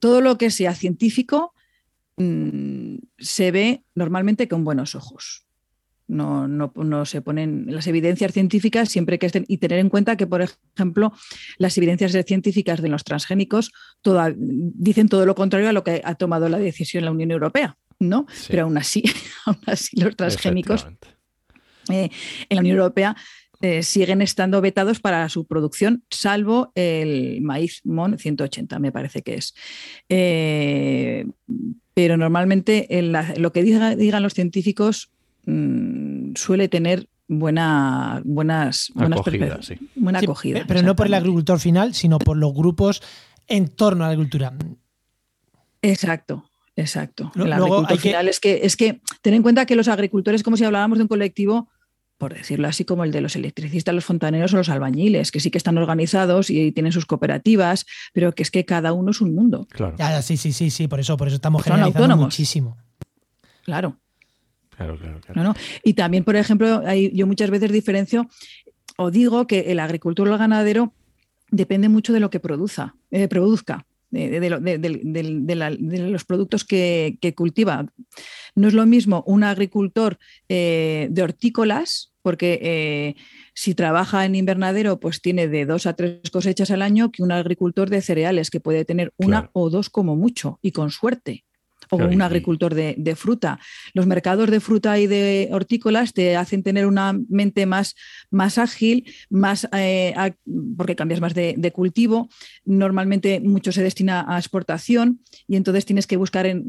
Todo lo que sea científico mm, se ve normalmente con buenos ojos. No, no, no, se ponen las evidencias científicas siempre que estén y tener en cuenta que, por ejemplo, las evidencias científicas de los transgénicos dicen todo lo contrario a lo que ha tomado la decisión la Unión Europea, ¿no? Pero aún así, aún así los transgénicos eh, en la Unión Europea eh, siguen estando vetados para su producción, salvo el maíz MON 180, me parece que es. Eh, pero normalmente lo que digan los científicos Mm, suele tener buena, buenas, buenas acogida, buena acogida. Pero no por el agricultor final, sino por los grupos en torno a la agricultura. Exacto. Exacto. el agricultor final es que es que ten en cuenta que los agricultores, como si hablábamos de un colectivo, por decirlo así, como el de los electricistas, los fontaneros o los albañiles, que sí que están organizados y tienen sus cooperativas, pero que es que cada uno es un mundo. Claro. sí, sí, sí, sí, por eso, por eso estamos generalizando muchísimo. Claro. Claro, claro, Y también, por ejemplo, yo muchas veces diferencio o digo que el agricultor o el ganadero depende mucho de lo que produza, eh, produzca. De, los productos que, cultiva. No es lo mismo un agricultor eh, de hortícolas, porque eh, si trabaja en invernadero, pues tiene de dos a tres cosechas al año, que un agricultor de cereales, que puede tener una o dos como mucho, y con suerte o un agricultor de, fruta. Los mercados de fruta y de hortícolas te hacen tener una mente más, más ágil, más eh, porque cambias más de, cultivo. Normalmente mucho se destina a exportación y entonces tienes que buscar en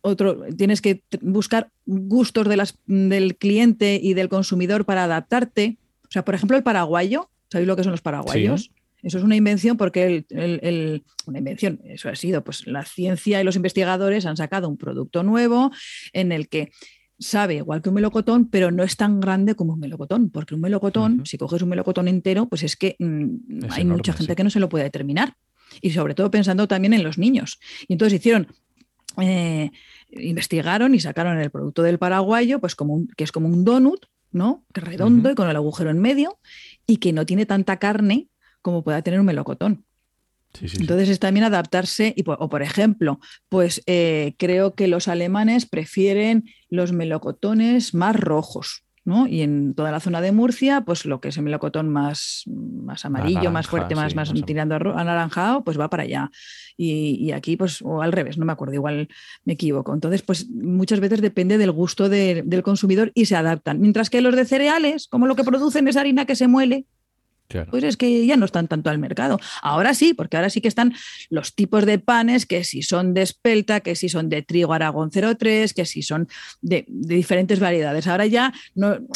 otro, tienes que buscar gustos de las, del cliente y del consumidor para adaptarte. O sea, por ejemplo, el paraguayo, ¿sabéis lo que son los paraguayos? Eso es una invención porque el, una invención, eso ha sido, pues la ciencia y los investigadores han sacado un producto nuevo en el que sabe igual que un melocotón, pero no es tan grande como un melocotón, porque un melocotón, si coges un melocotón entero, pues es que mm, hay mucha gente que no se lo puede determinar. Y sobre todo pensando también en los niños. Y entonces hicieron, eh, investigaron y sacaron el producto del paraguayo, pues como que es como un donut, ¿no? Redondo y con el agujero en medio, y que no tiene tanta carne como pueda tener un melocotón. Entonces es también adaptarse, y, o por ejemplo, pues eh, creo que los alemanes prefieren los melocotones más rojos, ¿no? Y en toda la zona de Murcia, pues lo que es el melocotón más, más amarillo, más fuerte, más, más tirando a anaranjado, pues va para allá. Y, aquí, pues, o al revés, no me acuerdo, igual me equivoco. Entonces, pues muchas veces depende del gusto del consumidor y se adaptan. Mientras que los de cereales, como lo que producen es harina que se muele, pues es que ya no están tanto al mercado. Ahora sí, porque ahora sí que están los tipos de panes, que si son de espelta, que si son de trigo Aragón 03, que si son de, diferentes variedades. Ahora ya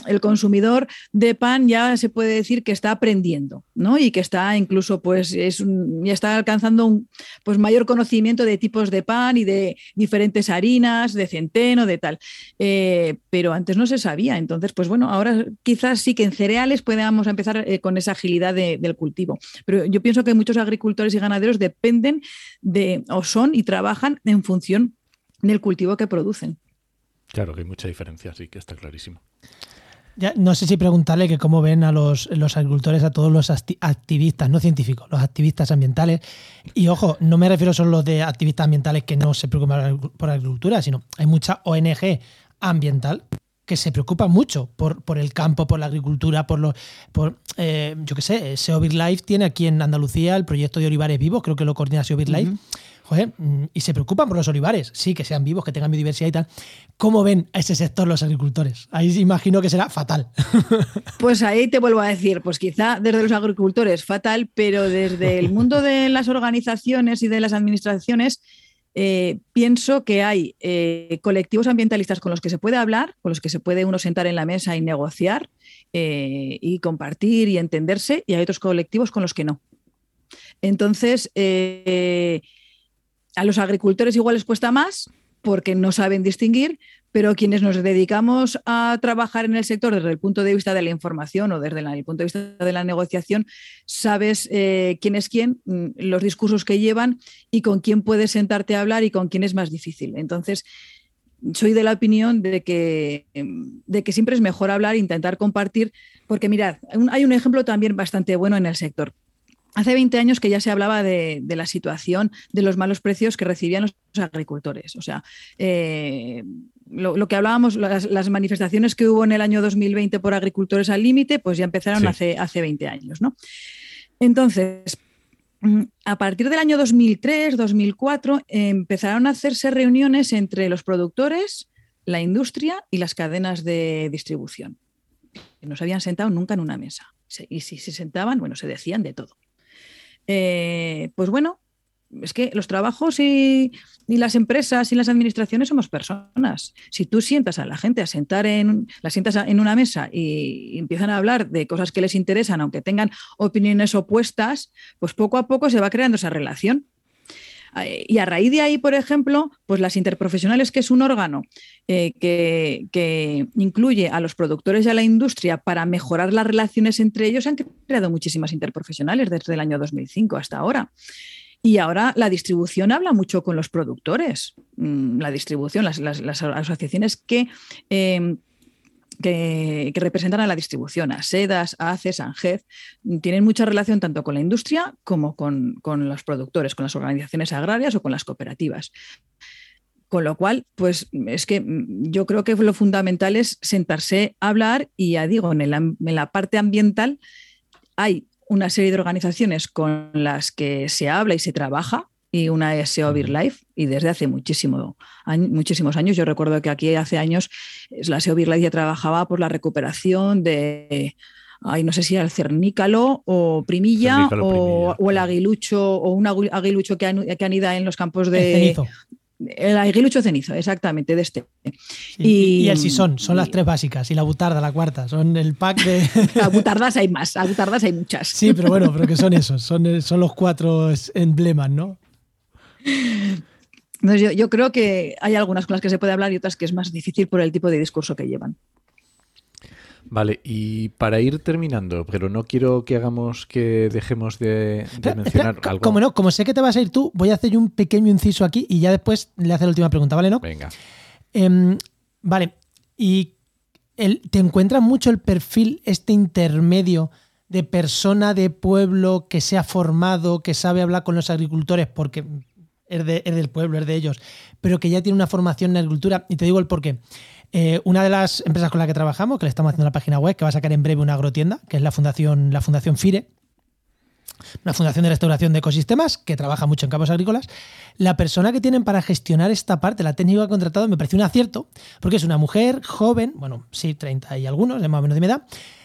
el consumidor de pan ya se puede decir que está aprendiendo, ¿no? Y que está incluso, pues, es ya está alcanzando un pues, mayor conocimiento de tipos de pan y de diferentes harinas, de centeno, de tal. Eh, pero antes no se sabía. Entonces, pues bueno, ahora quizás sí que en cereales podamos empezar eh, con esa agilidad del cultivo. Pero yo pienso que muchos agricultores y ganaderos dependen de, o son y trabajan en función del cultivo que producen. Claro que hay mucha diferencia, sí, que está clarísimo. Ya, no sé si preguntarle que cómo ven a los, agricultores, a todos los activistas, no científicos, los activistas ambientales. Y ojo, no me refiero solo a los de activistas ambientales que no se preocupan por la agricultura, sino hay mucha ONG ambiental que se preocupa mucho por, por el campo, por la agricultura, por los. Por, eh, yo qué sé, SEO Life tiene aquí en Andalucía el proyecto de olivares vivos, creo que lo coordina SEO Life. Joder, mm, y se preocupan por los olivares, sí, que sean vivos, que tengan biodiversidad y tal. ¿Cómo ven a ese sector los agricultores? Ahí imagino que será fatal. Pues ahí te vuelvo a decir, pues quizá desde los agricultores fatal, pero desde el mundo de las organizaciones y de las administraciones eh, pienso que hay eh, colectivos ambientalistas con los que se puede hablar, con los que se puede uno sentar en la mesa y negociar eh, y compartir y entenderse, y hay otros colectivos con los que no. Entonces, a los agricultores igual les cuesta más porque no saben distinguir, pero quienes nos dedicamos a trabajar en el sector desde el punto de vista de la información o desde el punto de vista de la negociación, sabes eh, quién es quién, mm, los discursos que llevan y con quién puedes sentarte a hablar y con quién es más difícil. Entonces, soy de la opinión de que, em, de que siempre es mejor hablar e intentar compartir, porque mirad, hay un ejemplo también bastante bueno en el sector. Hace 20 años que ya se hablaba de, la situación de los malos precios que recibían los agricultores. O sea, eh, lo, que hablábamos, las, manifestaciones que hubo en el año 2020 por agricultores al límite, pues ya empezaron hace, hace 20 años. ¿no? Entonces, mm, a partir del año 2003, 2004, empezaron a hacerse reuniones entre los productores, la industria y las cadenas de distribución. No se habían sentado nunca en una mesa. Y si se sentaban, bueno, se decían de todo. Eh, pues bueno, es que los trabajos y, las empresas y las administraciones somos personas. Si tú sientas a la gente a sentar en, la sientas en una mesa y, empiezan a hablar de cosas que les interesan, aunque tengan opiniones opuestas, pues poco a poco se va creando esa relación. Eh, y a raíz de ahí, por ejemplo, pues las interprofesionales, que es un órgano eh, que, incluye a los productores y a la industria para mejorar las relaciones entre ellos, han creado muchísimas interprofesionales desde el año 2005 hasta ahora. Y ahora la distribución habla mucho con los productores. Mm, la distribución, las, asociaciones que eh, que, representan a la distribución, a Sedas, a ACES, a ANGED, tienen mucha relación tanto con la industria como con, los productores, con las organizaciones agrarias o con las cooperativas. Con lo cual, pues es que yo creo que lo fundamental es sentarse a hablar y ya digo, en, en la parte ambiental hay una serie de organizaciones con las que se habla y se trabaja y una es SEO Life y desde hace muchísimo, muchísimos años. Yo recuerdo que aquí hace años la SEO Life ya trabajaba por la recuperación de, ay, no sé si era el cernícalo o primilla, o, el aguilucho o un aguilucho que, que anida en los campos de... El aguilucho cenizo, exactamente, de este. y, el sisón, son las tres básicas. Y la butarda, la cuarta, son el pack de. A butardas hay más, a butardas hay muchas. Sí, pero bueno, pero que son esos, son, son los cuatro emblemas, ¿no? yo, creo que hay algunas con las que se puede hablar y otras que es más difícil por el tipo de discurso que llevan. Vale, y para ir terminando, pero no quiero que hagamos que dejemos de, mencionar algo. Como no, como sé que te vas a ir tú, voy a hacer un pequeño inciso aquí y ya después le hace la última pregunta, ¿vale? ¿No? Venga. Em, vale, y ¿te encuentras mucho el perfil, este intermedio de persona de pueblo que se ha formado, que sabe hablar con los agricultores, porque es, del pueblo, es de ellos, pero que ya tiene una formación en agricultura. Y te digo el porqué. Eh, una de las empresas con las que trabajamos, que le estamos haciendo la página web, que va a sacar en breve una agrotienda, que es la Fundación, la Fundación FIRE, una fundación de restauración de ecosistemas que trabaja mucho en campos agrícolas. La persona que tienen para gestionar esta parte, la técnica que ha contratado, me parece un acierto, porque es una mujer joven, bueno, sí, 30 y algunos, de más o menos de mi edad,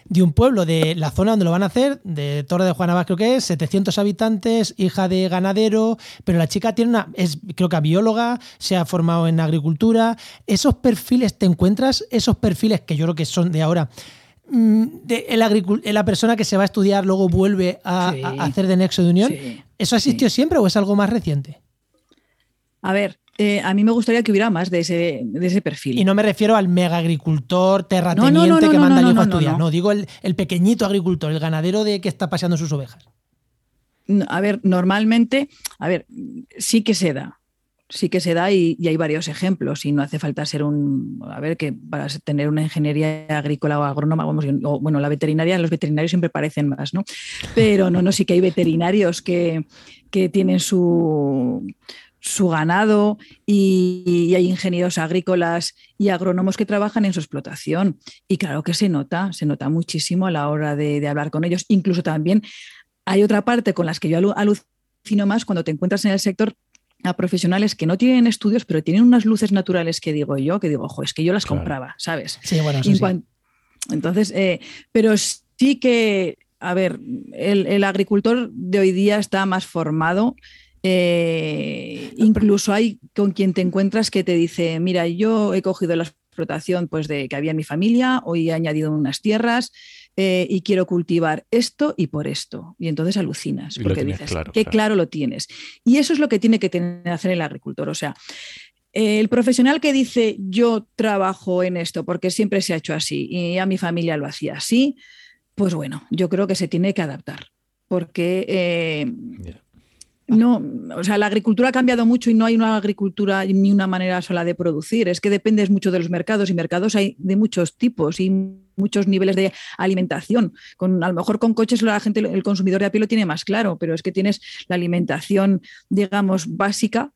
de un pueblo de la zona donde lo van a hacer, de Torre de Juanabas creo que es, 700 habitantes, hija de ganadero, pero la chica tiene una, es creo que bióloga, se ha formado en agricultura. Esos perfiles, ¿te encuentras esos perfiles que yo creo que son de ahora? Mm, de el la persona que se va a estudiar luego vuelve a, hacer de nexo de unión. ¿Eso ha existido siempre o es algo más reciente? A ver, eh, a mí me gustaría que hubiera más de ese, de ese perfil. Y no me refiero al mega agricultor terrateniente que manda al hijo a estudiar. No, digo el, pequeñito agricultor, el ganadero de que está paseando sus ovejas. A ver, normalmente, a ver, sí que se da. Sí que se da y, hay varios ejemplos y no hace falta ser un, a ver, que para tener una ingeniería agrícola o agrónoma, vamos, o, bueno, la veterinaria, los veterinarios siempre parecen más, ¿no? Pero no, no, sí que hay veterinarios que, que tienen su, su ganado y, hay ingenieros agrícolas y agrónomos que trabajan en su explotación. Y claro que se nota, se nota muchísimo a la hora de, hablar con ellos. Incluso también hay otra parte con las que yo alucino más cuando te encuentras en el sector a profesionales que no tienen estudios, pero tienen unas luces naturales que digo yo, que digo, ojo, es que yo las compraba, ¿sabes? Sí, bueno, Entonces, eh, pero sí que, a ver, el agricultor de hoy día está más formado eh, incluso hay con quien te encuentras que te dice, mira, yo he cogido la explotación pues, de que había en mi familia, hoy he añadido unas tierras eh, y quiero cultivar esto y por esto. Y entonces alucinas, porque dices, qué claro. lo tienes. Y eso es lo que tiene que tener, hacer el agricultor. O sea, el profesional que dice, yo trabajo en esto porque siempre se ha hecho así y a mi familia lo hacía así, pues bueno, yo creo que se tiene que adaptar. Porque eh, no, o sea, la agricultura ha cambiado mucho y no hay una agricultura ni una manera sola de producir. Es que dependes mucho de los mercados y mercados hay de muchos tipos y muchos niveles de alimentación. Con, a lo mejor con coches la gente, el consumidor de a pie lo tiene más claro, pero es que tienes la alimentación, digamos, básica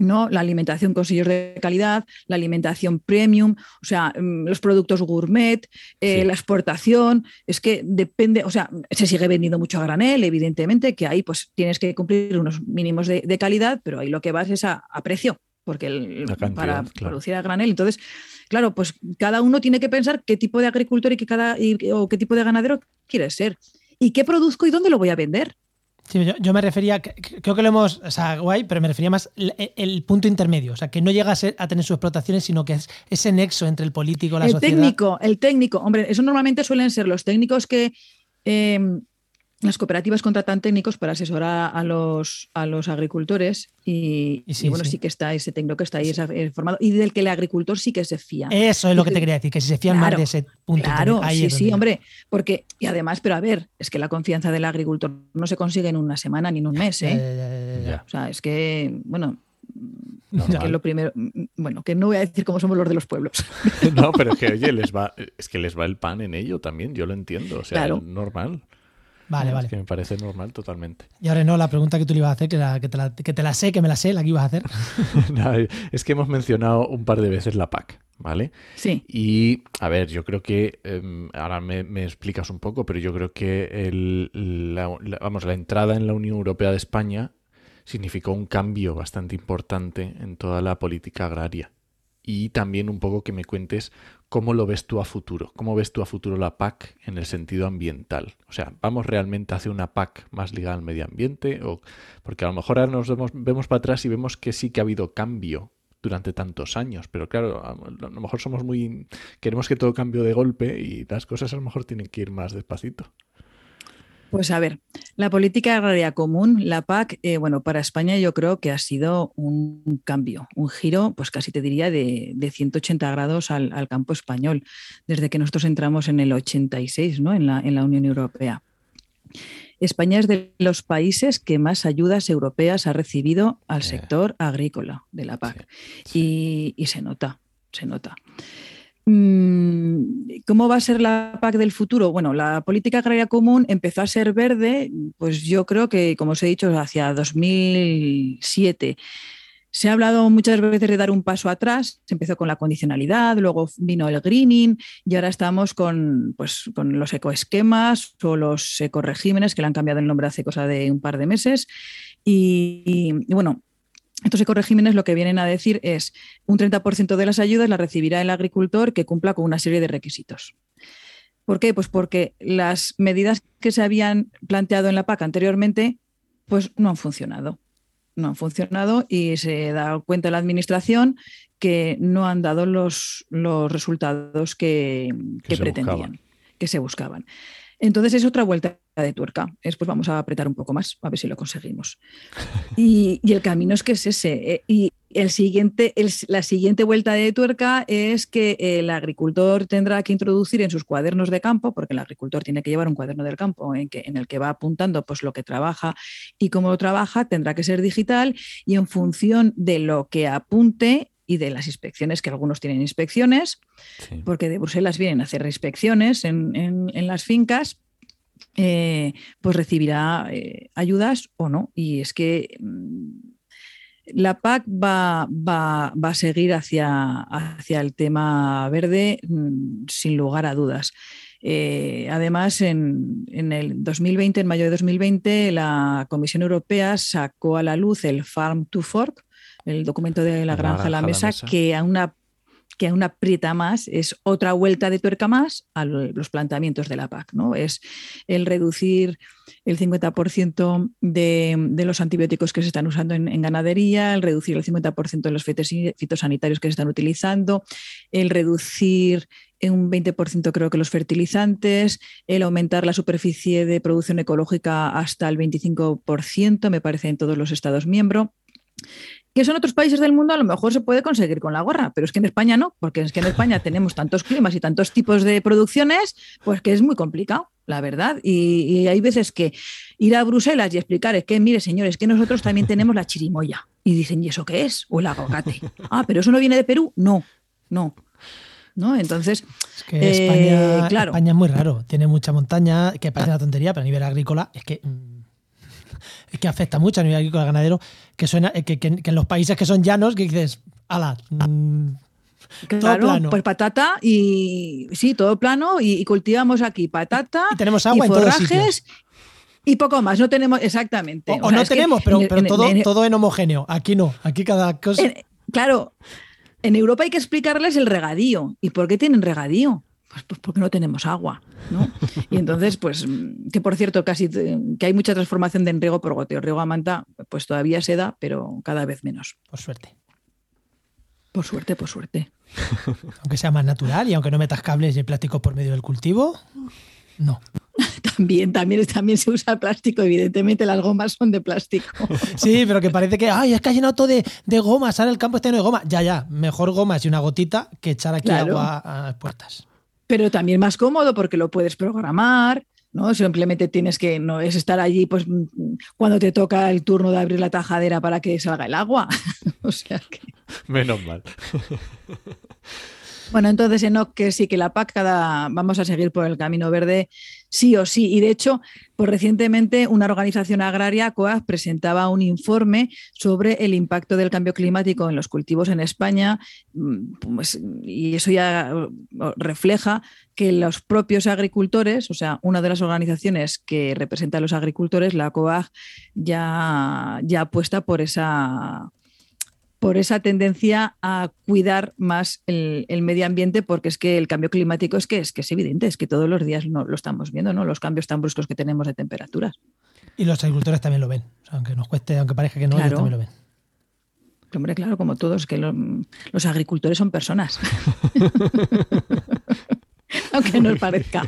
¿no? La alimentación con sellos de calidad, la alimentación premium, o sea, mm, los productos gourmet, eh, la exportación, es que depende, o sea, se sigue vendiendo mucho a granel, evidentemente, que ahí pues tienes que cumplir unos mínimos de, calidad, pero ahí lo que vas es a, precio, porque para producir a granel, entonces, claro, pues cada uno tiene que pensar qué tipo de agricultor y qué, cada, o qué tipo de ganadero quiere ser. ¿Y qué produzco y dónde lo voy a vender? Yo, me refería, creo que lo hemos, o sea, guay, pero me refería más el, punto intermedio, o sea, que no llega a, tener sus explotaciones, sino que es ese nexo entre el político, la el sociedad. El técnico, el técnico, hombre, eso normalmente suelen ser los técnicos que em, las cooperativas contratan técnicos para asesorar a los, a los agricultores y, bueno, sí. que está ese técnico que está ahí formado y del que el agricultor sí que se fía. Eso es lo que te quería decir, que si se fían más de ese punto. Claro, sí, sí, hombre, porque, y además, pero a ver, es que la confianza del agricultor no se consigue en una semana ni en un mes, ¿eh? o sea, es que, bueno, que lo primero, bueno, que no voy a decir cómo somos los de los pueblos. no, pero es que, oye, les va, es que les va el pan en ello también, yo lo entiendo, o sea, es normal. Vale, vale. que me parece normal totalmente. Y ahora no, la pregunta que tú le ibas a hacer, que, te la, sé, que me la sé, la que ibas a hacer. es que hemos mencionado un par de veces la PAC, ¿vale? Sí. Y, a ver, yo creo que, em, ahora me, explicas un poco, pero yo creo que vamos, la entrada en la Unión Europea de España significó un cambio bastante importante en toda la política agraria y también un poco que me cuentes cómo lo ves tú a futuro, cómo ves tú a futuro la PAC en el sentido ambiental. O sea, ¿vamos realmente hacia una PAC más ligada al medio ambiente? O, porque a lo mejor ahora nos vemos, vemos para atrás y vemos que sí que ha habido cambio durante tantos años, pero claro, a lo mejor somos muy... queremos que todo cambie de golpe y las cosas a lo mejor tienen que ir más despacito. Pues a ver, la política agraria común, la PAC, eh, bueno, para España yo creo que ha sido un cambio, un giro, pues casi te diría de, 180 grados al, campo español, desde que nosotros entramos en el 86, ¿no? En la, en la Unión Europea. España es de los países que más ayudas europeas ha recibido al sector agrícola de la PAC. Y, y se nota, se nota. Mm, ¿Cómo va a ser la PAC del futuro? Bueno, la política agraria común empezó a ser verde, pues yo creo que, como os he dicho, hacia 2007. Se ha hablado muchas veces de dar un paso atrás, se empezó con la condicionalidad, luego vino el greening y ahora estamos con, pues, con los ecoesquemas o los ecoregímenes que le han cambiado el nombre hace cosa de un par de meses. Y, y bueno, estos ecoregímenes lo que vienen a decir es un 30% de las ayudas las recibirá el agricultor que cumpla con una serie de requisitos. ¿Por qué? Pues porque las medidas que se habían planteado en la PAC anteriormente pues no han funcionado no han funcionado y se da cuenta la administración que no han dado los, los resultados que, pretendían, que se buscaban. Entonces es otra vuelta de tuerca. Después vamos a apretar un poco más, a ver si lo conseguimos. Y, el camino es que es ese. Eh, y el siguiente, la siguiente vuelta de tuerca es que el agricultor tendrá que introducir en sus cuadernos de campo, porque el agricultor tiene que llevar un cuaderno del campo en, que, en el que va apuntando pues, lo que trabaja y cómo lo trabaja, tendrá que ser digital y en función de lo que apunte y de las inspecciones, que algunos tienen inspecciones, porque de Bruselas vienen a hacer inspecciones en, las fincas, eh, pues recibirá eh, ayudas o no. Y es que mm, la PAC va, va, a seguir hacia, hacia, el tema verde mm, sin lugar a dudas. Eh, además, en, el 2020, en mayo de 2020, la Comisión Europea sacó a la luz el Farm to Fork, el documento de la, granja, a la mesa, que a una que aún aprieta más, es otra vuelta de tuerca más a los planteamientos de la PAC. ¿no? Es el reducir el 50% de, los antibióticos que se están usando en, ganadería, el reducir el 50% de los fitosanitarios que se están utilizando, el reducir en un 20% creo que los fertilizantes, el aumentar la superficie de producción ecológica hasta el 25%, me parece, en todos los Estados miembros que son otros países del mundo a lo mejor se puede conseguir con la gorra, pero es que en España no, porque es que en España tenemos tantos climas y tantos tipos de producciones, pues que es muy complicado, la verdad. Y, hay veces que ir a Bruselas y explicar es que, mire, señores, que nosotros también tenemos la chirimoya. Y dicen, ¿y eso qué es? O el aguacate. Ah, pero eso no viene de Perú. No, no. ¿No? Entonces, es que España, eh, claro. España es muy raro, tiene mucha montaña, que parece una tontería, pero a nivel agrícola es que mm, que afecta mucho a nivel agrícola ganadero, que suena, eh, que, en los países que son llanos, que dices, ala, mm, claro, plano. pues patata y sí, todo plano y, cultivamos aquí patata y tenemos agua en forrajes y poco más, no tenemos exactamente. O, no tenemos, pero, todo, en, todo en homogéneo. Aquí no, aquí cada cosa. claro, en Europa hay que explicarles el regadío. ¿Y por qué tienen regadío? Pues, pues, porque no tenemos agua, ¿no? Y entonces, pues, que por cierto, casi que hay mucha transformación de riego por goteo. Riego a manta, pues todavía se da, pero cada vez menos. Por suerte. Por suerte, por suerte. Aunque sea más natural y aunque no metas cables y plástico por medio del cultivo, no. También, también, también se usa plástico, evidentemente las gomas son de plástico. Sí, pero que parece que, ay, es que ha llenado todo de, de gomas, ahora el campo está lleno de goma. Ya, ya, mejor gomas y una gotita que echar aquí agua a las puertas pero también más cómodo porque lo puedes programar, ¿no? Simplemente tienes que, no es estar allí pues cuando te toca el turno de abrir la tajadera para que salga el agua. o sea que... Menos mal. Bueno, entonces Enoch, que sí que la PAC cada, vamos a seguir por el camino verde sí o sí. Y de hecho, pues recientemente una organización agraria, COAG, presentaba un informe sobre el impacto del cambio climático en los cultivos en España. Mm, pues, y eso ya refleja que los propios agricultores, o sea, una de las organizaciones que representa a los agricultores, la COAG, ya, ya apuesta por esa por esa tendencia a cuidar más el, medio ambiente, porque es que el cambio climático es que es, que es evidente, es que todos los días no, lo estamos viendo, ¿no? Los cambios tan bruscos que tenemos de temperaturas. Y los agricultores también lo ven, aunque nos cueste, aunque parezca que no, ellos también lo ven. Hombre, claro, como todos, que los agricultores son personas. aunque no parezca.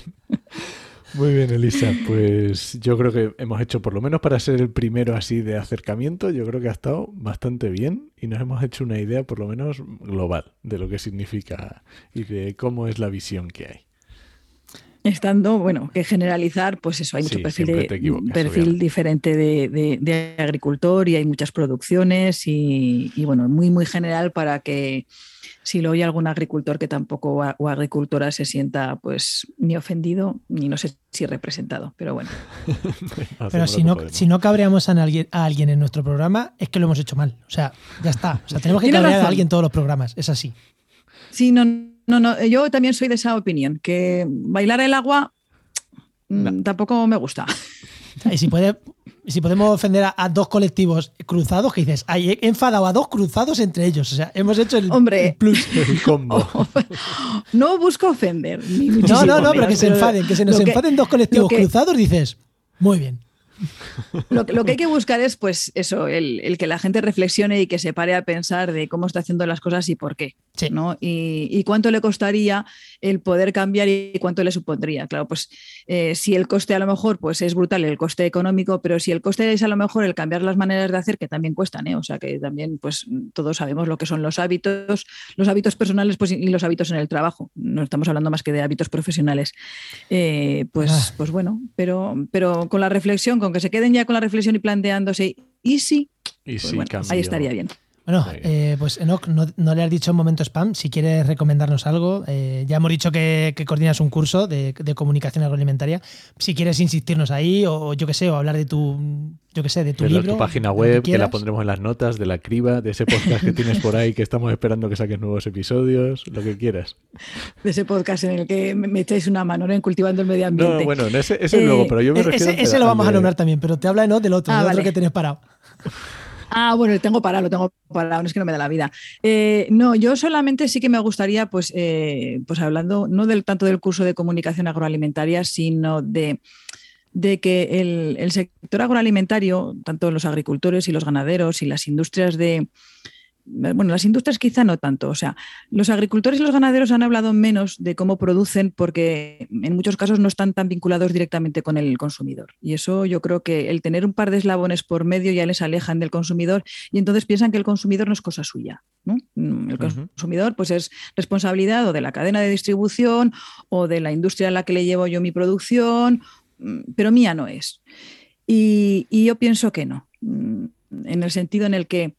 Muy bien, Elisa. Pues yo creo que hemos hecho, por lo menos para ser el primero así de acercamiento, yo creo que ha estado bastante bien y nos hemos hecho una idea, por lo menos global, de lo que significa y de cómo es la visión que hay. estando, bueno, que generalizar, pues eso, hay mucho Sí, perfil, de- perfil diferente de, de- de agricultor y hay muchas producciones y, y, bueno, muy, muy general para que si lo oye algún agricultor que tampoco o agricultora se sienta pues ni ofendido ni no sé si representado, pero bueno. Pero si no, si no cabreamos a alguien, a alguien en nuestro programa, es que lo hemos hecho mal. O sea, ya está. O sea, tenemos que cabrear a alguien en todos los programas. Es así. Sí, no, no, no, yo también soy de esa opinión, que bailar el agua mm, tampoco me gusta. Y si, puede, si podemos ofender a, a dos colectivos cruzados, que dices, "Ay, he enfadado a dos cruzados entre ellos. O sea, hemos hecho el, Hombre. el plus. El combo. No busco ofender. ni No, no, no, pero que se enfaden, que se nos que- enfaden dos colectivos que- cruzados, dices, muy bien. Lo, que- lo que hay que buscar es, pues, eso, el, el que la gente reflexione y que se pare a pensar de cómo está haciendo las cosas y por qué. Sí. ¿no? Y, y cuánto le costaría el poder cambiar y cuánto le supondría. Claro, pues eh, si el coste a lo mejor pues es brutal, el coste económico, pero si el coste es a lo mejor el cambiar las maneras de hacer, que también cuestan, ¿eh? o sea que también pues todos sabemos lo que son los hábitos, los hábitos personales pues, y los hábitos en el trabajo. No estamos hablando más que de hábitos profesionales. Eh, pues, Ah. pues bueno, pero, pero con la reflexión, con que se queden ya con la reflexión y planteándose, ¿y si? Y Pues bueno, ahí estaría bien. Bueno, eh, pues Enoch, no, no le has dicho en momento spam. Si quieres recomendarnos algo, eh, ya hemos dicho que, que coordinas un curso de, de comunicación agroalimentaria. Si quieres insistirnos ahí, o yo qué sé, o hablar de tu, yo qué sé, de tu De libro. tu página web, que, la pondremos en las notas, de la criba, de ese podcast que tienes por ahí, que estamos esperando que saques nuevos episodios, lo que quieras. De ese podcast en el que me, echáis una mano ¿no? en cultivando el medio No, ambiente. bueno, ese, ese Eh, luego, pero yo me E- refiero ese, ese lo vamos a de- nombrar también, pero te habla ¿no? del otro, Ah, del otro vale. que tienes parado. Ah, bueno, tengo parado, lo tengo parado, no es que no me da la vida. Eh, no, yo solamente sí que me gustaría, pues, eh, pues hablando no del tanto del curso de comunicación agroalimentaria, sino de, de que el sector agroalimentario, tanto los agricultores y los ganaderos y las industrias de bueno, las industrias quizá no tanto. O sea, los agricultores y los ganaderos han hablado menos de cómo producen porque en muchos casos no están tan vinculados directamente con el consumidor. Y eso yo creo que el tener un par de eslabones por medio ya les alejan del consumidor y entonces piensan que el consumidor no es cosa suya. ¿no? Mm, El consumidor pues es responsabilidad o de la cadena de distribución o de la industria a la que le llevo yo mi producción, mm, pero mía no es. Y, y yo pienso que no, mm, en el sentido en el que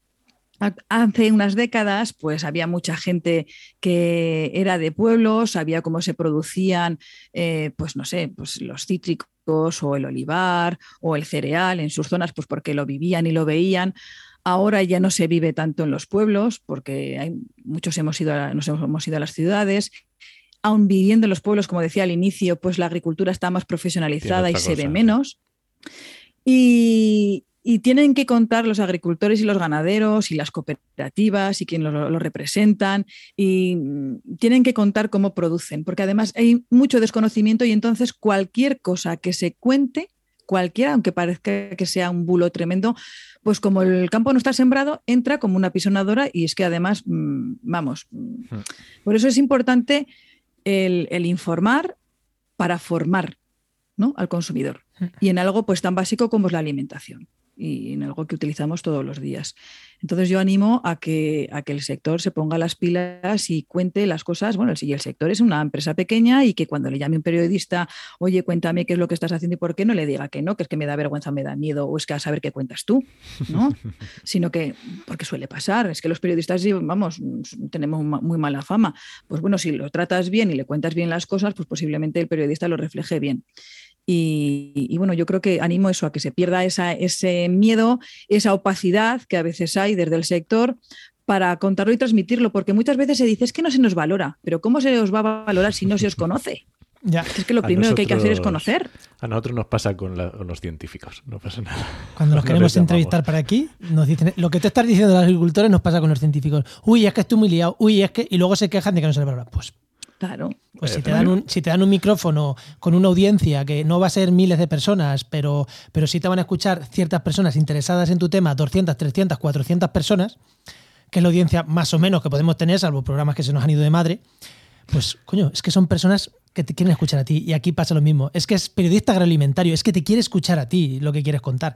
hace unas décadas, pues había mucha gente que era de pueblos, sabía cómo se producían, eh, pues no sé, pues los cítricos o el olivar o el cereal en sus zonas, pues porque lo vivían y lo veían. Ahora ya no se vive tanto en los pueblos, porque hay, muchos hemos ido a, nos hemos, ido a las ciudades. Aún viviendo en los pueblos, como decía al inicio, pues la agricultura está más profesionalizada y se ve menos. Y, y tienen que contar los agricultores y los ganaderos y las cooperativas y quienes lo, lo representan y mm, tienen que contar cómo producen, porque además hay mucho desconocimiento y entonces cualquier cosa que se cuente, cualquiera, aunque parezca que sea un bulo tremendo, pues como el campo no está sembrado, entra como una pisonadora y es que además, mm, vamos, mm, Hmm. por eso es importante el, el informar para formar ¿no? al consumidor y en algo pues tan básico como es la alimentación y en algo que utilizamos todos los días. Entonces yo animo a que, a que el sector se ponga las pilas y cuente las cosas. Bueno, si el sector es una empresa pequeña y que cuando le llame un periodista, oye, cuéntame qué es lo que estás haciendo y por qué, no le diga que no, que es que me da vergüenza, me da miedo o es que a saber qué cuentas tú, ¿no? Sino que, porque suele pasar, es que los periodistas, vamos, tenemos muy mala fama. Pues bueno, si lo tratas bien y le cuentas bien las cosas, pues posiblemente el periodista lo refleje bien. Y, y bueno, yo creo que animo eso a que se pierda esa, ese miedo, esa opacidad que a veces hay desde el sector para contarlo y transmitirlo, porque muchas veces se dice es que no se nos valora, pero ¿cómo se os va a valorar si no se os conoce? Ya. Es que lo primero que hay que hacer es conocer. A nosotros nos pasa con, la- con los científicos, no pasa nada. Cuando nos No queremos entrevistar para aquí, nos dicen lo que tú estás diciendo de los agricultores nos pasa con los científicos. Uy, es que estoy muy liado. Uy, es que. Y luego se quejan de que no se les valora. Pues, Claro. pues si, Eh, te dan un, si te dan un micrófono con una audiencia que no va a ser miles de personas, pero, pero sí te van a escuchar ciertas personas interesadas en tu tema, 200, 300, 400 personas, que es la audiencia más o menos que podemos tener, salvo programas que se nos han ido de madre, pues coño, es que son personas que te quieren escuchar a ti. Y aquí pasa lo mismo. Es que es periodista agroalimentario, es que te quiere escuchar a ti lo que quieres contar.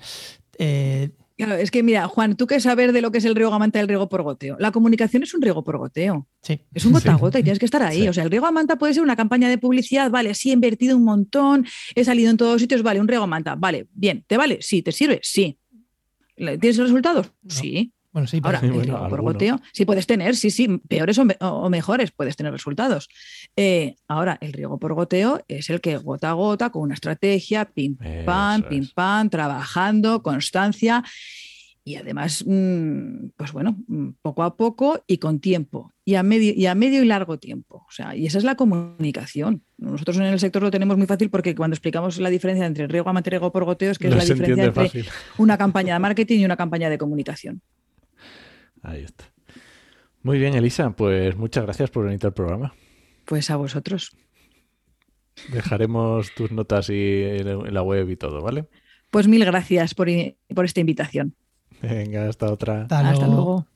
Eh, Claro, es que mira, Juan, tú qué saber de lo que es el riego a manta y el riego por goteo. La comunicación es un riego por goteo. Sí. Es un gota a gota y tienes que estar ahí. Sí. O sea, el riego a manta puede ser una campaña de publicidad, vale, sí, he invertido un montón, he salido en todos sitios, vale, un riego a manta, vale, bien, ¿te vale? Sí, ¿te sirve? Sí. ¿Le- ¿Tienes resultados? No. Sí. Bueno, sí, Ahora, Sí, el bueno, riego por goteo, sí puedes tener, sí, sí, peores o, me- o mejores puedes tener resultados. Eh, ahora, el riego por goteo es el que gota a gota, con una estrategia, pim, pam, pim, pam, trabajando, constancia y además, mm, pues bueno, mm, poco a poco y con tiempo, y a medio y, a medio y largo tiempo. O sea, y esa es la comunicación. Nosotros en el sector lo tenemos muy fácil porque cuando explicamos la diferencia entre riego amateur y riego por goteo es que No es la diferencia entre fácil. una campaña de marketing y una campaña de comunicación. Ahí está. Muy bien, Elisa, pues muchas gracias por venir al programa. Pues a vosotros. Dejaremos tus notas y en la web y todo, ¿vale? Pues mil gracias por, por esta invitación. Venga, hasta otra. Hasta Hasta luego.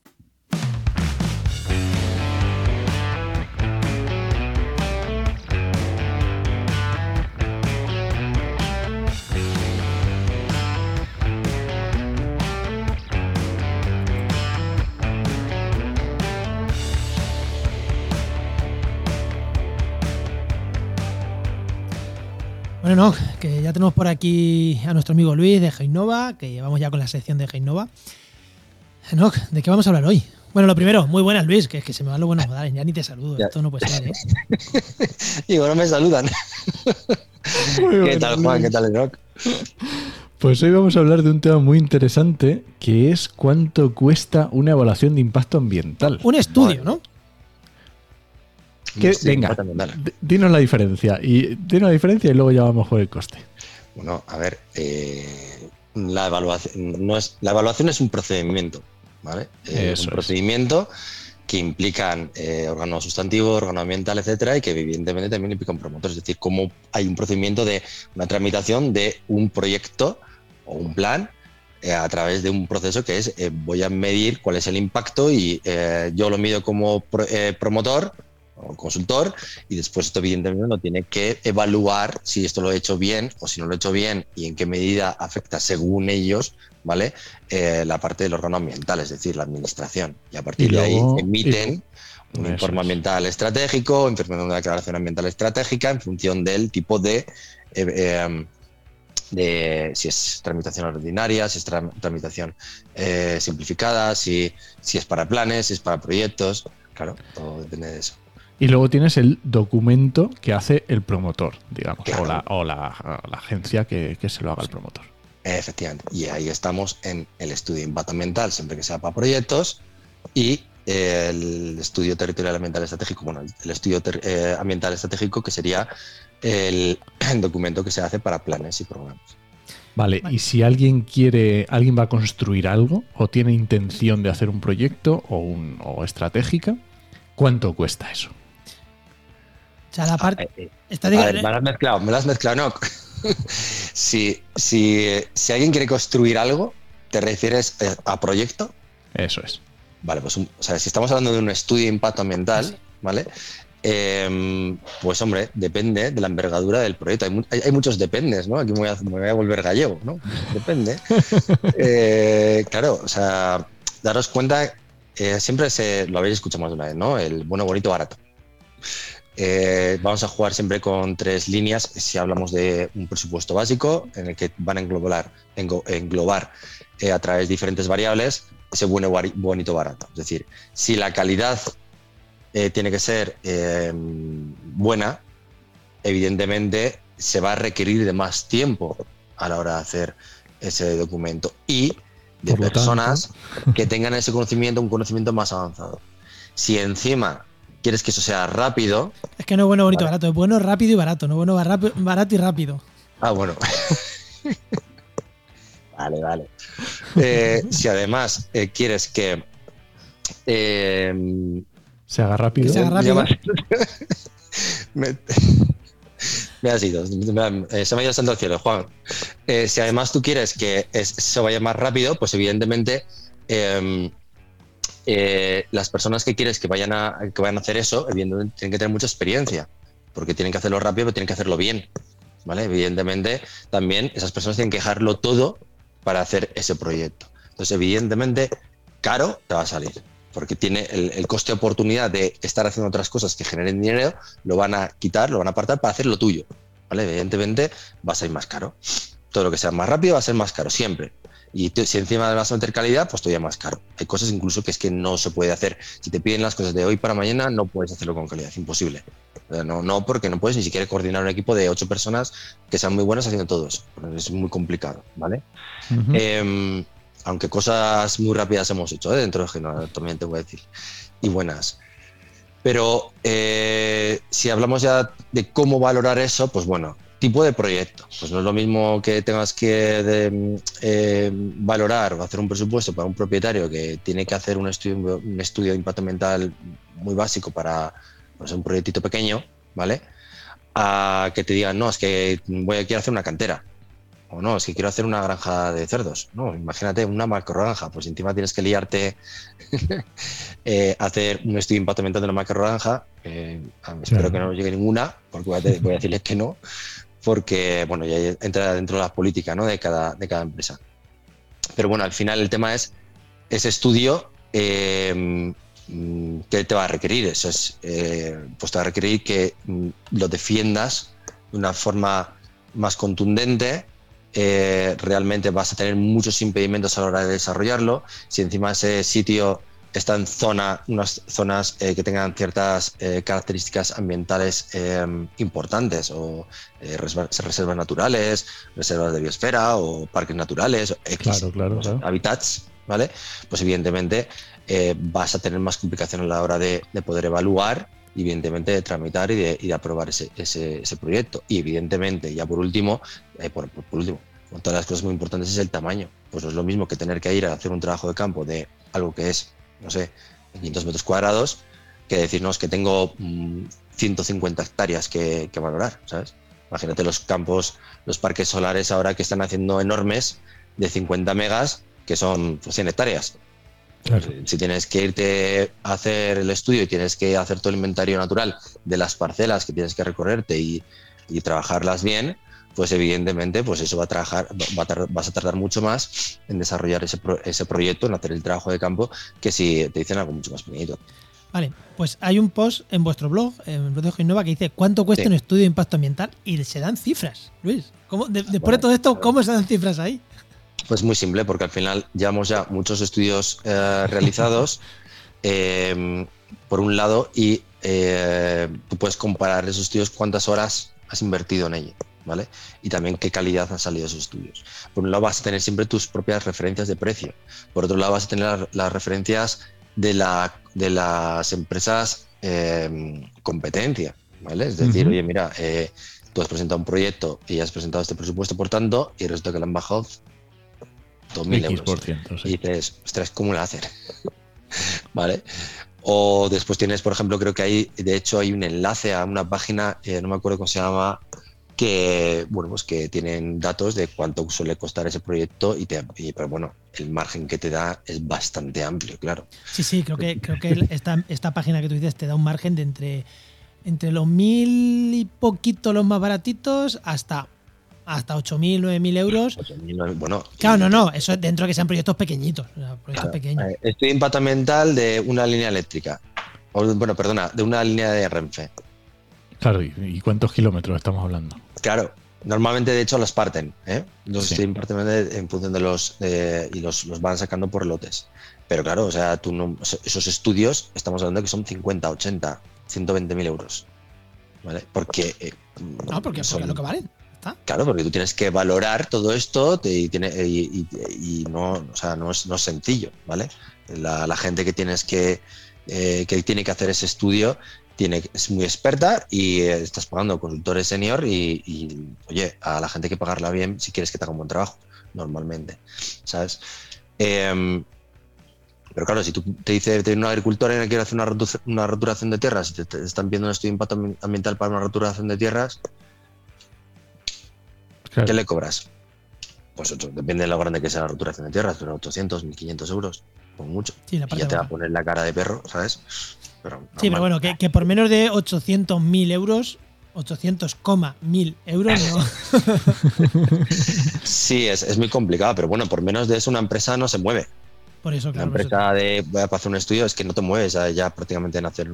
Bueno, no, que ya tenemos por aquí a nuestro amigo Luis de Heinova, que llevamos ya con la sección de Heinova. Enoch, ¿de qué vamos a hablar hoy? Bueno, lo primero, muy buenas, Luis, que, que se me van los buenos modales, ya ni te saludo, Ya. esto no puede ser, ¿eh? Y bueno, me saludan. ¿Qué tal, Juan? ¿Qué tal, Enoch? Pues hoy vamos a hablar de un tema muy interesante, que es cuánto cuesta una evaluación de impacto ambiental. Un estudio, ¿no? Que- venga, dinos la diferencia y dinos la diferencia y luego ya vamos por el coste. Bueno, a ver, eh, la evaluación no es la evaluación es un procedimiento, ¿vale? Eh, es un es. procedimiento que implican eh, órgano sustantivo, órgano ambiental, etcétera, y que evidentemente también implican promotores. Es decir, cómo hay un procedimiento de una tramitación de un proyecto o un plan eh, a través de un proceso que es eh, voy a medir cuál es el impacto y eh, yo lo mido como pro- eh, promotor o consultor y después esto evidentemente no tiene que evaluar si esto lo he hecho bien o si no lo he hecho bien y en qué medida afecta según ellos, ¿vale? Eh, la parte del órgano ambiental, es decir, la administración. Y a partir Y de ahí emiten un informe ambiental estratégico, informe una declaración ambiental estratégica en función del tipo de, eh, eh, de si es tramitación ordinaria, si es tra- tramitación eh, simplificada, si, si es para planes, si es para proyectos. Claro, todo depende de eso. Y luego tienes el documento que hace el promotor, digamos, Claro. o, la, o la- la agencia que, que se lo haga el promotor. Efectivamente. Y ahí estamos en el estudio de impacto ambiental, siempre que sea para proyectos, y eh, el estudio territorial ambiental estratégico, bueno, el estudio eh, ambiental estratégico, que sería el, documento que se hace para planes y programas. Vale, Vale. y si alguien quiere, alguien va a construir algo o tiene intención de hacer un proyecto o, un, o estratégica, ¿cuánto cuesta eso? O sea, la parte... Ah, eh, eh, Está de- ver, me lo has mezclado, me lo has mezclado, no. si, si, si alguien quiere construir algo, ¿te refieres eh, a proyecto? Eso es. Vale, pues un- o sea, si estamos hablando de un estudio de impacto ambiental, ¿vale? Em, pues hombre, depende de la envergadura del proyecto. Hay, hay- hay muchos dependes, ¿no? Aquí me voy a, me voy a volver gallego, ¿no? Depende. Eh, claro, o sea, daros cuenta, eh, siempre se, lo habéis escuchado más de una vez, ¿no? El bueno, bonito, barato. Eh, vamos a jugar siempre con tres líneas si hablamos de un presupuesto básico en el que van a englobar, eh, a través de diferentes variables ese bueno, bonito, barato. Es decir, si la calidad eh, tiene que ser buena, evidentemente se va a requerir de más tiempo a la hora de hacer ese documento y de personas que tengan ese conocimiento, un conocimiento más avanzado. Si encima quieres que eso sea rápido, Es que no es bueno, bonito, Vale. barato. Es bueno, rápido y barato. No bueno, barra- barato y rápido. Ah, bueno. vale, vale. Eh, si además eh, quieres que. eh, Se haga rápido. Que se haga rápido. me, me has ido. me se me ha ido el santo al cielo, Juan. Eh, si además tú quieres que es- se vaya más rápido, pues evidentemente. Eh, las personas que quieres que vayan a que vayan a hacer eso, tienen que tener mucha experiencia, porque tienen que hacerlo rápido, pero tienen que hacerlo bien. ¿vale? Evidentemente, también esas personas tienen que dejarlo todo para hacer ese proyecto. Entonces, evidentemente, caro te va a salir, porque tiene el, coste de oportunidad de estar haciendo otras cosas que generen dinero, lo van a quitar, lo van a apartar para hacer lo tuyo. Evidentemente va a ser más caro. Todo lo que sea más rápido va a ser más caro, siempre. Y te- si encima vas a meter calidad, pues todavía más caro. Hay cosas incluso que es que no se puede hacer. Si te piden las cosas de hoy para mañana, no puedes hacerlo con calidad, es imposible. No, no, porque no puedes ni siquiera coordinar un equipo de ocho personas que sean muy buenas haciendo todo eso. Es muy complicado, ¿vale? Eh, aunque cosas muy rápidas hemos hecho, ¿eh? dentro de Genoa, también te voy a decir. Y buenas. Pero eh, si hablamos ya de cómo valorar eso, pues bueno, tipo de proyecto. Pues no es lo mismo que tengas que de, eh, valorar o hacer un presupuesto para un propietario que tiene que hacer un estudio, un estudio de impacto ambiental muy básico para pues, un proyectito pequeño, ¿vale? A que te digan, no, es que voy a quiero hacer una cantera. O no, es que quiero hacer una granja de cerdos. No, imagínate una macro granja. Pues encima tienes que liarte eh, hacer un estudio de impacto ambiental de una macro granja. Eh, espero Claro. que no nos llegue ninguna, porque voy a, voy a decirles que no, porque bueno, ya entra dentro de la política ¿no? de, cada, de cada empresa. Pero bueno, al final el tema es ese estudio. eh, mm, ¿Qué te va a requerir? Eso es, eh, pues te va a requerir que mm, lo defiendas de una forma más contundente. eh, realmente vas a tener muchos impedimentos a la hora de desarrollarlo. Si encima ese sitio está en zona, unas zonas eh, que tengan ciertas eh, características ambientales eh, importantes o eh, reservas, reservas naturales, reservas de biosfera o parques naturales, X Claro, claro, claro. habitats, ¿vale? Pues evidentemente vas a tener más complicación a la hora de, de poder evaluar y evidentemente de tramitar y de, y de aprobar ese, ese, ese proyecto. Y evidentemente, ya por último, por, por- por último, una de las cosas muy importantes es el tamaño. Pues no es lo mismo que tener que ir a hacer un trabajo de campo de algo que es, no sé, 500 metros cuadrados, que decirnos que tengo mm, 150 hectáreas que, que valorar, ¿sabes? Imagínate los campos, los parques solares ahora que están haciendo enormes de 50 megas, que son pues, 100 hectáreas. Claro. Si tienes que irte a hacer el estudio y tienes que hacer todo el inventario natural de las parcelas que tienes que recorrerte y, y trabajarlas bien, pues evidentemente pues eso va a trabajar, va a tardar- vas a tardar mucho más en desarrollar ese, pro- ese proyecto, en hacer el trabajo de campo, que si te dicen algo mucho más pequeñito. Vale, pues hay un post en vuestro blog, en de Innova, que dice cuánto cuesta Sí. un estudio de impacto ambiental y se dan cifras. Luis, ¿cómo, de- después Bueno, de todo esto. ¿cómo se dan cifras ahí? Pues muy simple, porque al final llevamos ya muchos estudios eh, realizados, eh, por un lado, y eh, tú puedes comparar esos estudios cuántas horas has invertido en ello, ¿vale? Y también qué calidad han salido esos estudios. Por un lado vas a tener siempre tus propias referencias de precio, por otro lado vas a tener las, las referencias de, la, de las empresas eh, competencia, ¿vale? Es decir, oye, mira, eh, tú has presentado un proyecto y has presentado este presupuesto, por tanto, y resulta que le han bajado 2.000 X euros. Y dices, ostras, ¿cómo lo hacen? ¿Vale? O después tienes, por ejemplo, creo que hay, de hecho, hay un enlace a una página, eh, no me acuerdo cómo se llama, que, bueno, pues que tienen datos de cuánto suele costar ese proyecto y, te, y, pero bueno, el margen que te da es bastante amplio, claro. Sí, sí, creo que, creo que esta, esta página que tú dices te da un margen de entre, entre los mil y poquito los más baratitos hasta, hasta 8.000, 9.000 euros. Bueno, Claro, no, no, eso es dentro de que sean proyectos pequeñitos. o sea, proyectos Claro. pequeños. Eh, impacto ambiental de una línea eléctrica. O, bueno, perdona, de una línea de Renfe. Claro, ¿y, y cuántos kilómetros estamos hablando? Claro, normalmente de hecho las parten, ¿eh? Los Sí. en función de los eh, y los, los van sacando por lotes. Pero claro, o sea, tú no, esos estudios estamos hablando que son 50, 80, 120 mil euros. ¿Vale? Porque. eh, No, porque, son- porque lo que valen. ¿Está? Claro, porque tú tienes que valorar todo esto te- y, tiene, y, y- y no, o sea, no, es, no es sencillo, ¿vale? La, la gente que tienes que, eh, que tiene que hacer ese estudio tiene, es muy experta y eh, estás pagando consultores senior y, y, oye, a la gente hay que pagarla bien si quieres que te haga un buen trabajo, normalmente, ¿sabes? Em, pero claro, si tú te dice te viene un agricultor y le quiere hacer una, rotu- una roturación de tierras y te, te están pidiendo un estudio de impacto ambi- ambiental para una roturación de tierras, Claro. ¿Qué le cobras? Pues ocho, depende de lo grande que sea la roturación de tierras, pero 800, 1500 euros, por mucho. Sí, Y ya te va a poner la cara de perro, ¿sabes? Pero Sí, pero bueno, que, que por menos de 800.000 euros 800,1000 euros, ¿no? Sí, es, es muy complicado, pero bueno, por menos de eso una empresa no se mueve. Por eso, Una claro. eso. empresa de voy a hacer un estudio es que no te mueves ya, ya prácticamente en hacer.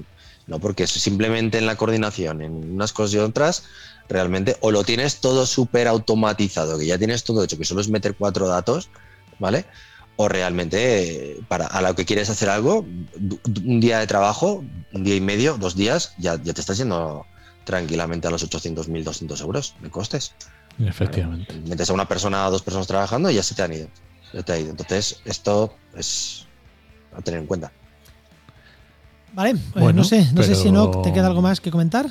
No, porque simplemente en la coordinación, en unas cosas y otras, realmente, o lo tienes todo súper automatizado, que ya tienes todo hecho, que solo es meter cuatro datos, ¿vale? O realmente, para a lo que quieres hacer algo, un día de trabajo, un día y medio, dos días, ya, ya te estás yendo tranquilamente a los 800.000, 200 euros de costes. Efectivamente. Metes a una persona o dos personas trabajando y ya se te han ido. Ya te ha ido. Entonces, esto es a tener en cuenta. Vale, pues Bueno, no sé, no sé si no te queda algo más que comentar.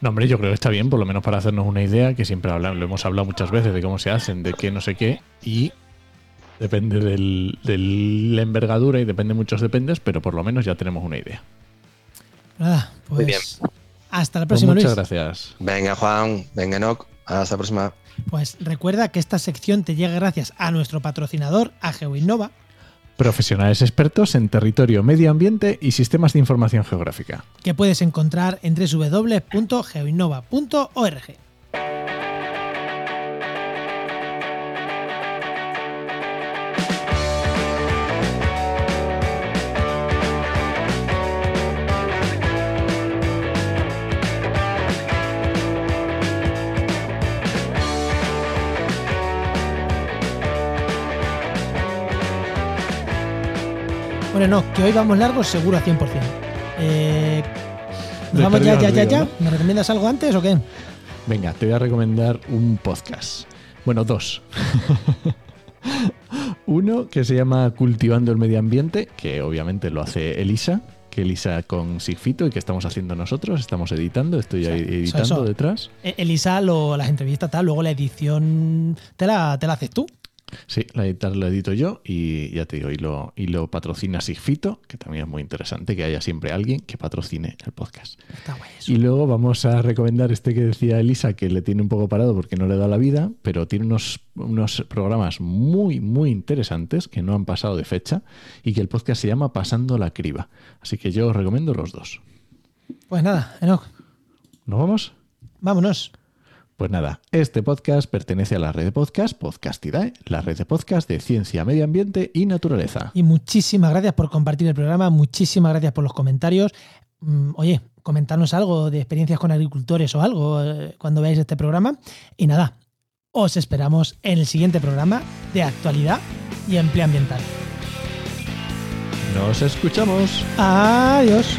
No, hombre, yo creo que está bien, por lo menos para hacernos una idea, que siempre habla- lo hemos hablado muchas veces de cómo se hacen, de qué no sé qué, y depende del, de la envergadura y depende de muchos dependes, pero por lo menos ya tenemos una idea. Nada, pues Muy bien. hasta la Pues próxima, muchas Luis. gracias. Venga, Juan. Venga, Enoch. Hasta la próxima. Pues recuerda que esta sección te llega gracias a nuestro patrocinador, a GeoInnova, Profesionales expertos en territorio, medio ambiente y sistemas de información geográfica. que puedes encontrar en www.geoinnova.org. no, que hoy vamos largos seguro a 100%. Eh, ¿Nos Le vamos ya, ya, ya, ya? ¿Me recomiendas algo antes o qué? Venga, te voy a recomendar un podcast. Bueno, dos. Uno que se llama Cultivando el Medio Ambiente, que obviamente lo hace Elisa, que Elisa con Sigfito y que estamos haciendo nosotros, estamos editando, estoy ahí editando eso. detrás. Eh, Elisa, lo, las entrevistas, tal, luego la edición te la, te la haces tú. Sí, la editar lo edito yo y ya te digo, y lo, y lo patrocina Sigfito, que también es muy interesante que haya siempre alguien que patrocine el podcast. Está guay eso. Y luego vamos a recomendar este que decía Elisa, que le tiene un poco parado porque no le da la vida, pero tiene unos, unos programas muy, muy interesantes que no han pasado de fecha y que el podcast se llama Pasando la Criba. Así que yo os recomiendo los dos. Pues nada, Enoch, ¿Nos vamos? vámonos. Pues nada, este podcast pertenece a la red de podcast Podcastidae, la red de podcast de ciencia, medio ambiente y naturaleza. Y muchísimas gracias por compartir el programa, muchísimas gracias por los comentarios. Mm, Oye, comentarnos algo de experiencias con agricultores o algo eh, cuando veáis este programa. Y nada, os esperamos en el siguiente programa de actualidad y empleo ambiental. Nos escuchamos. Adiós.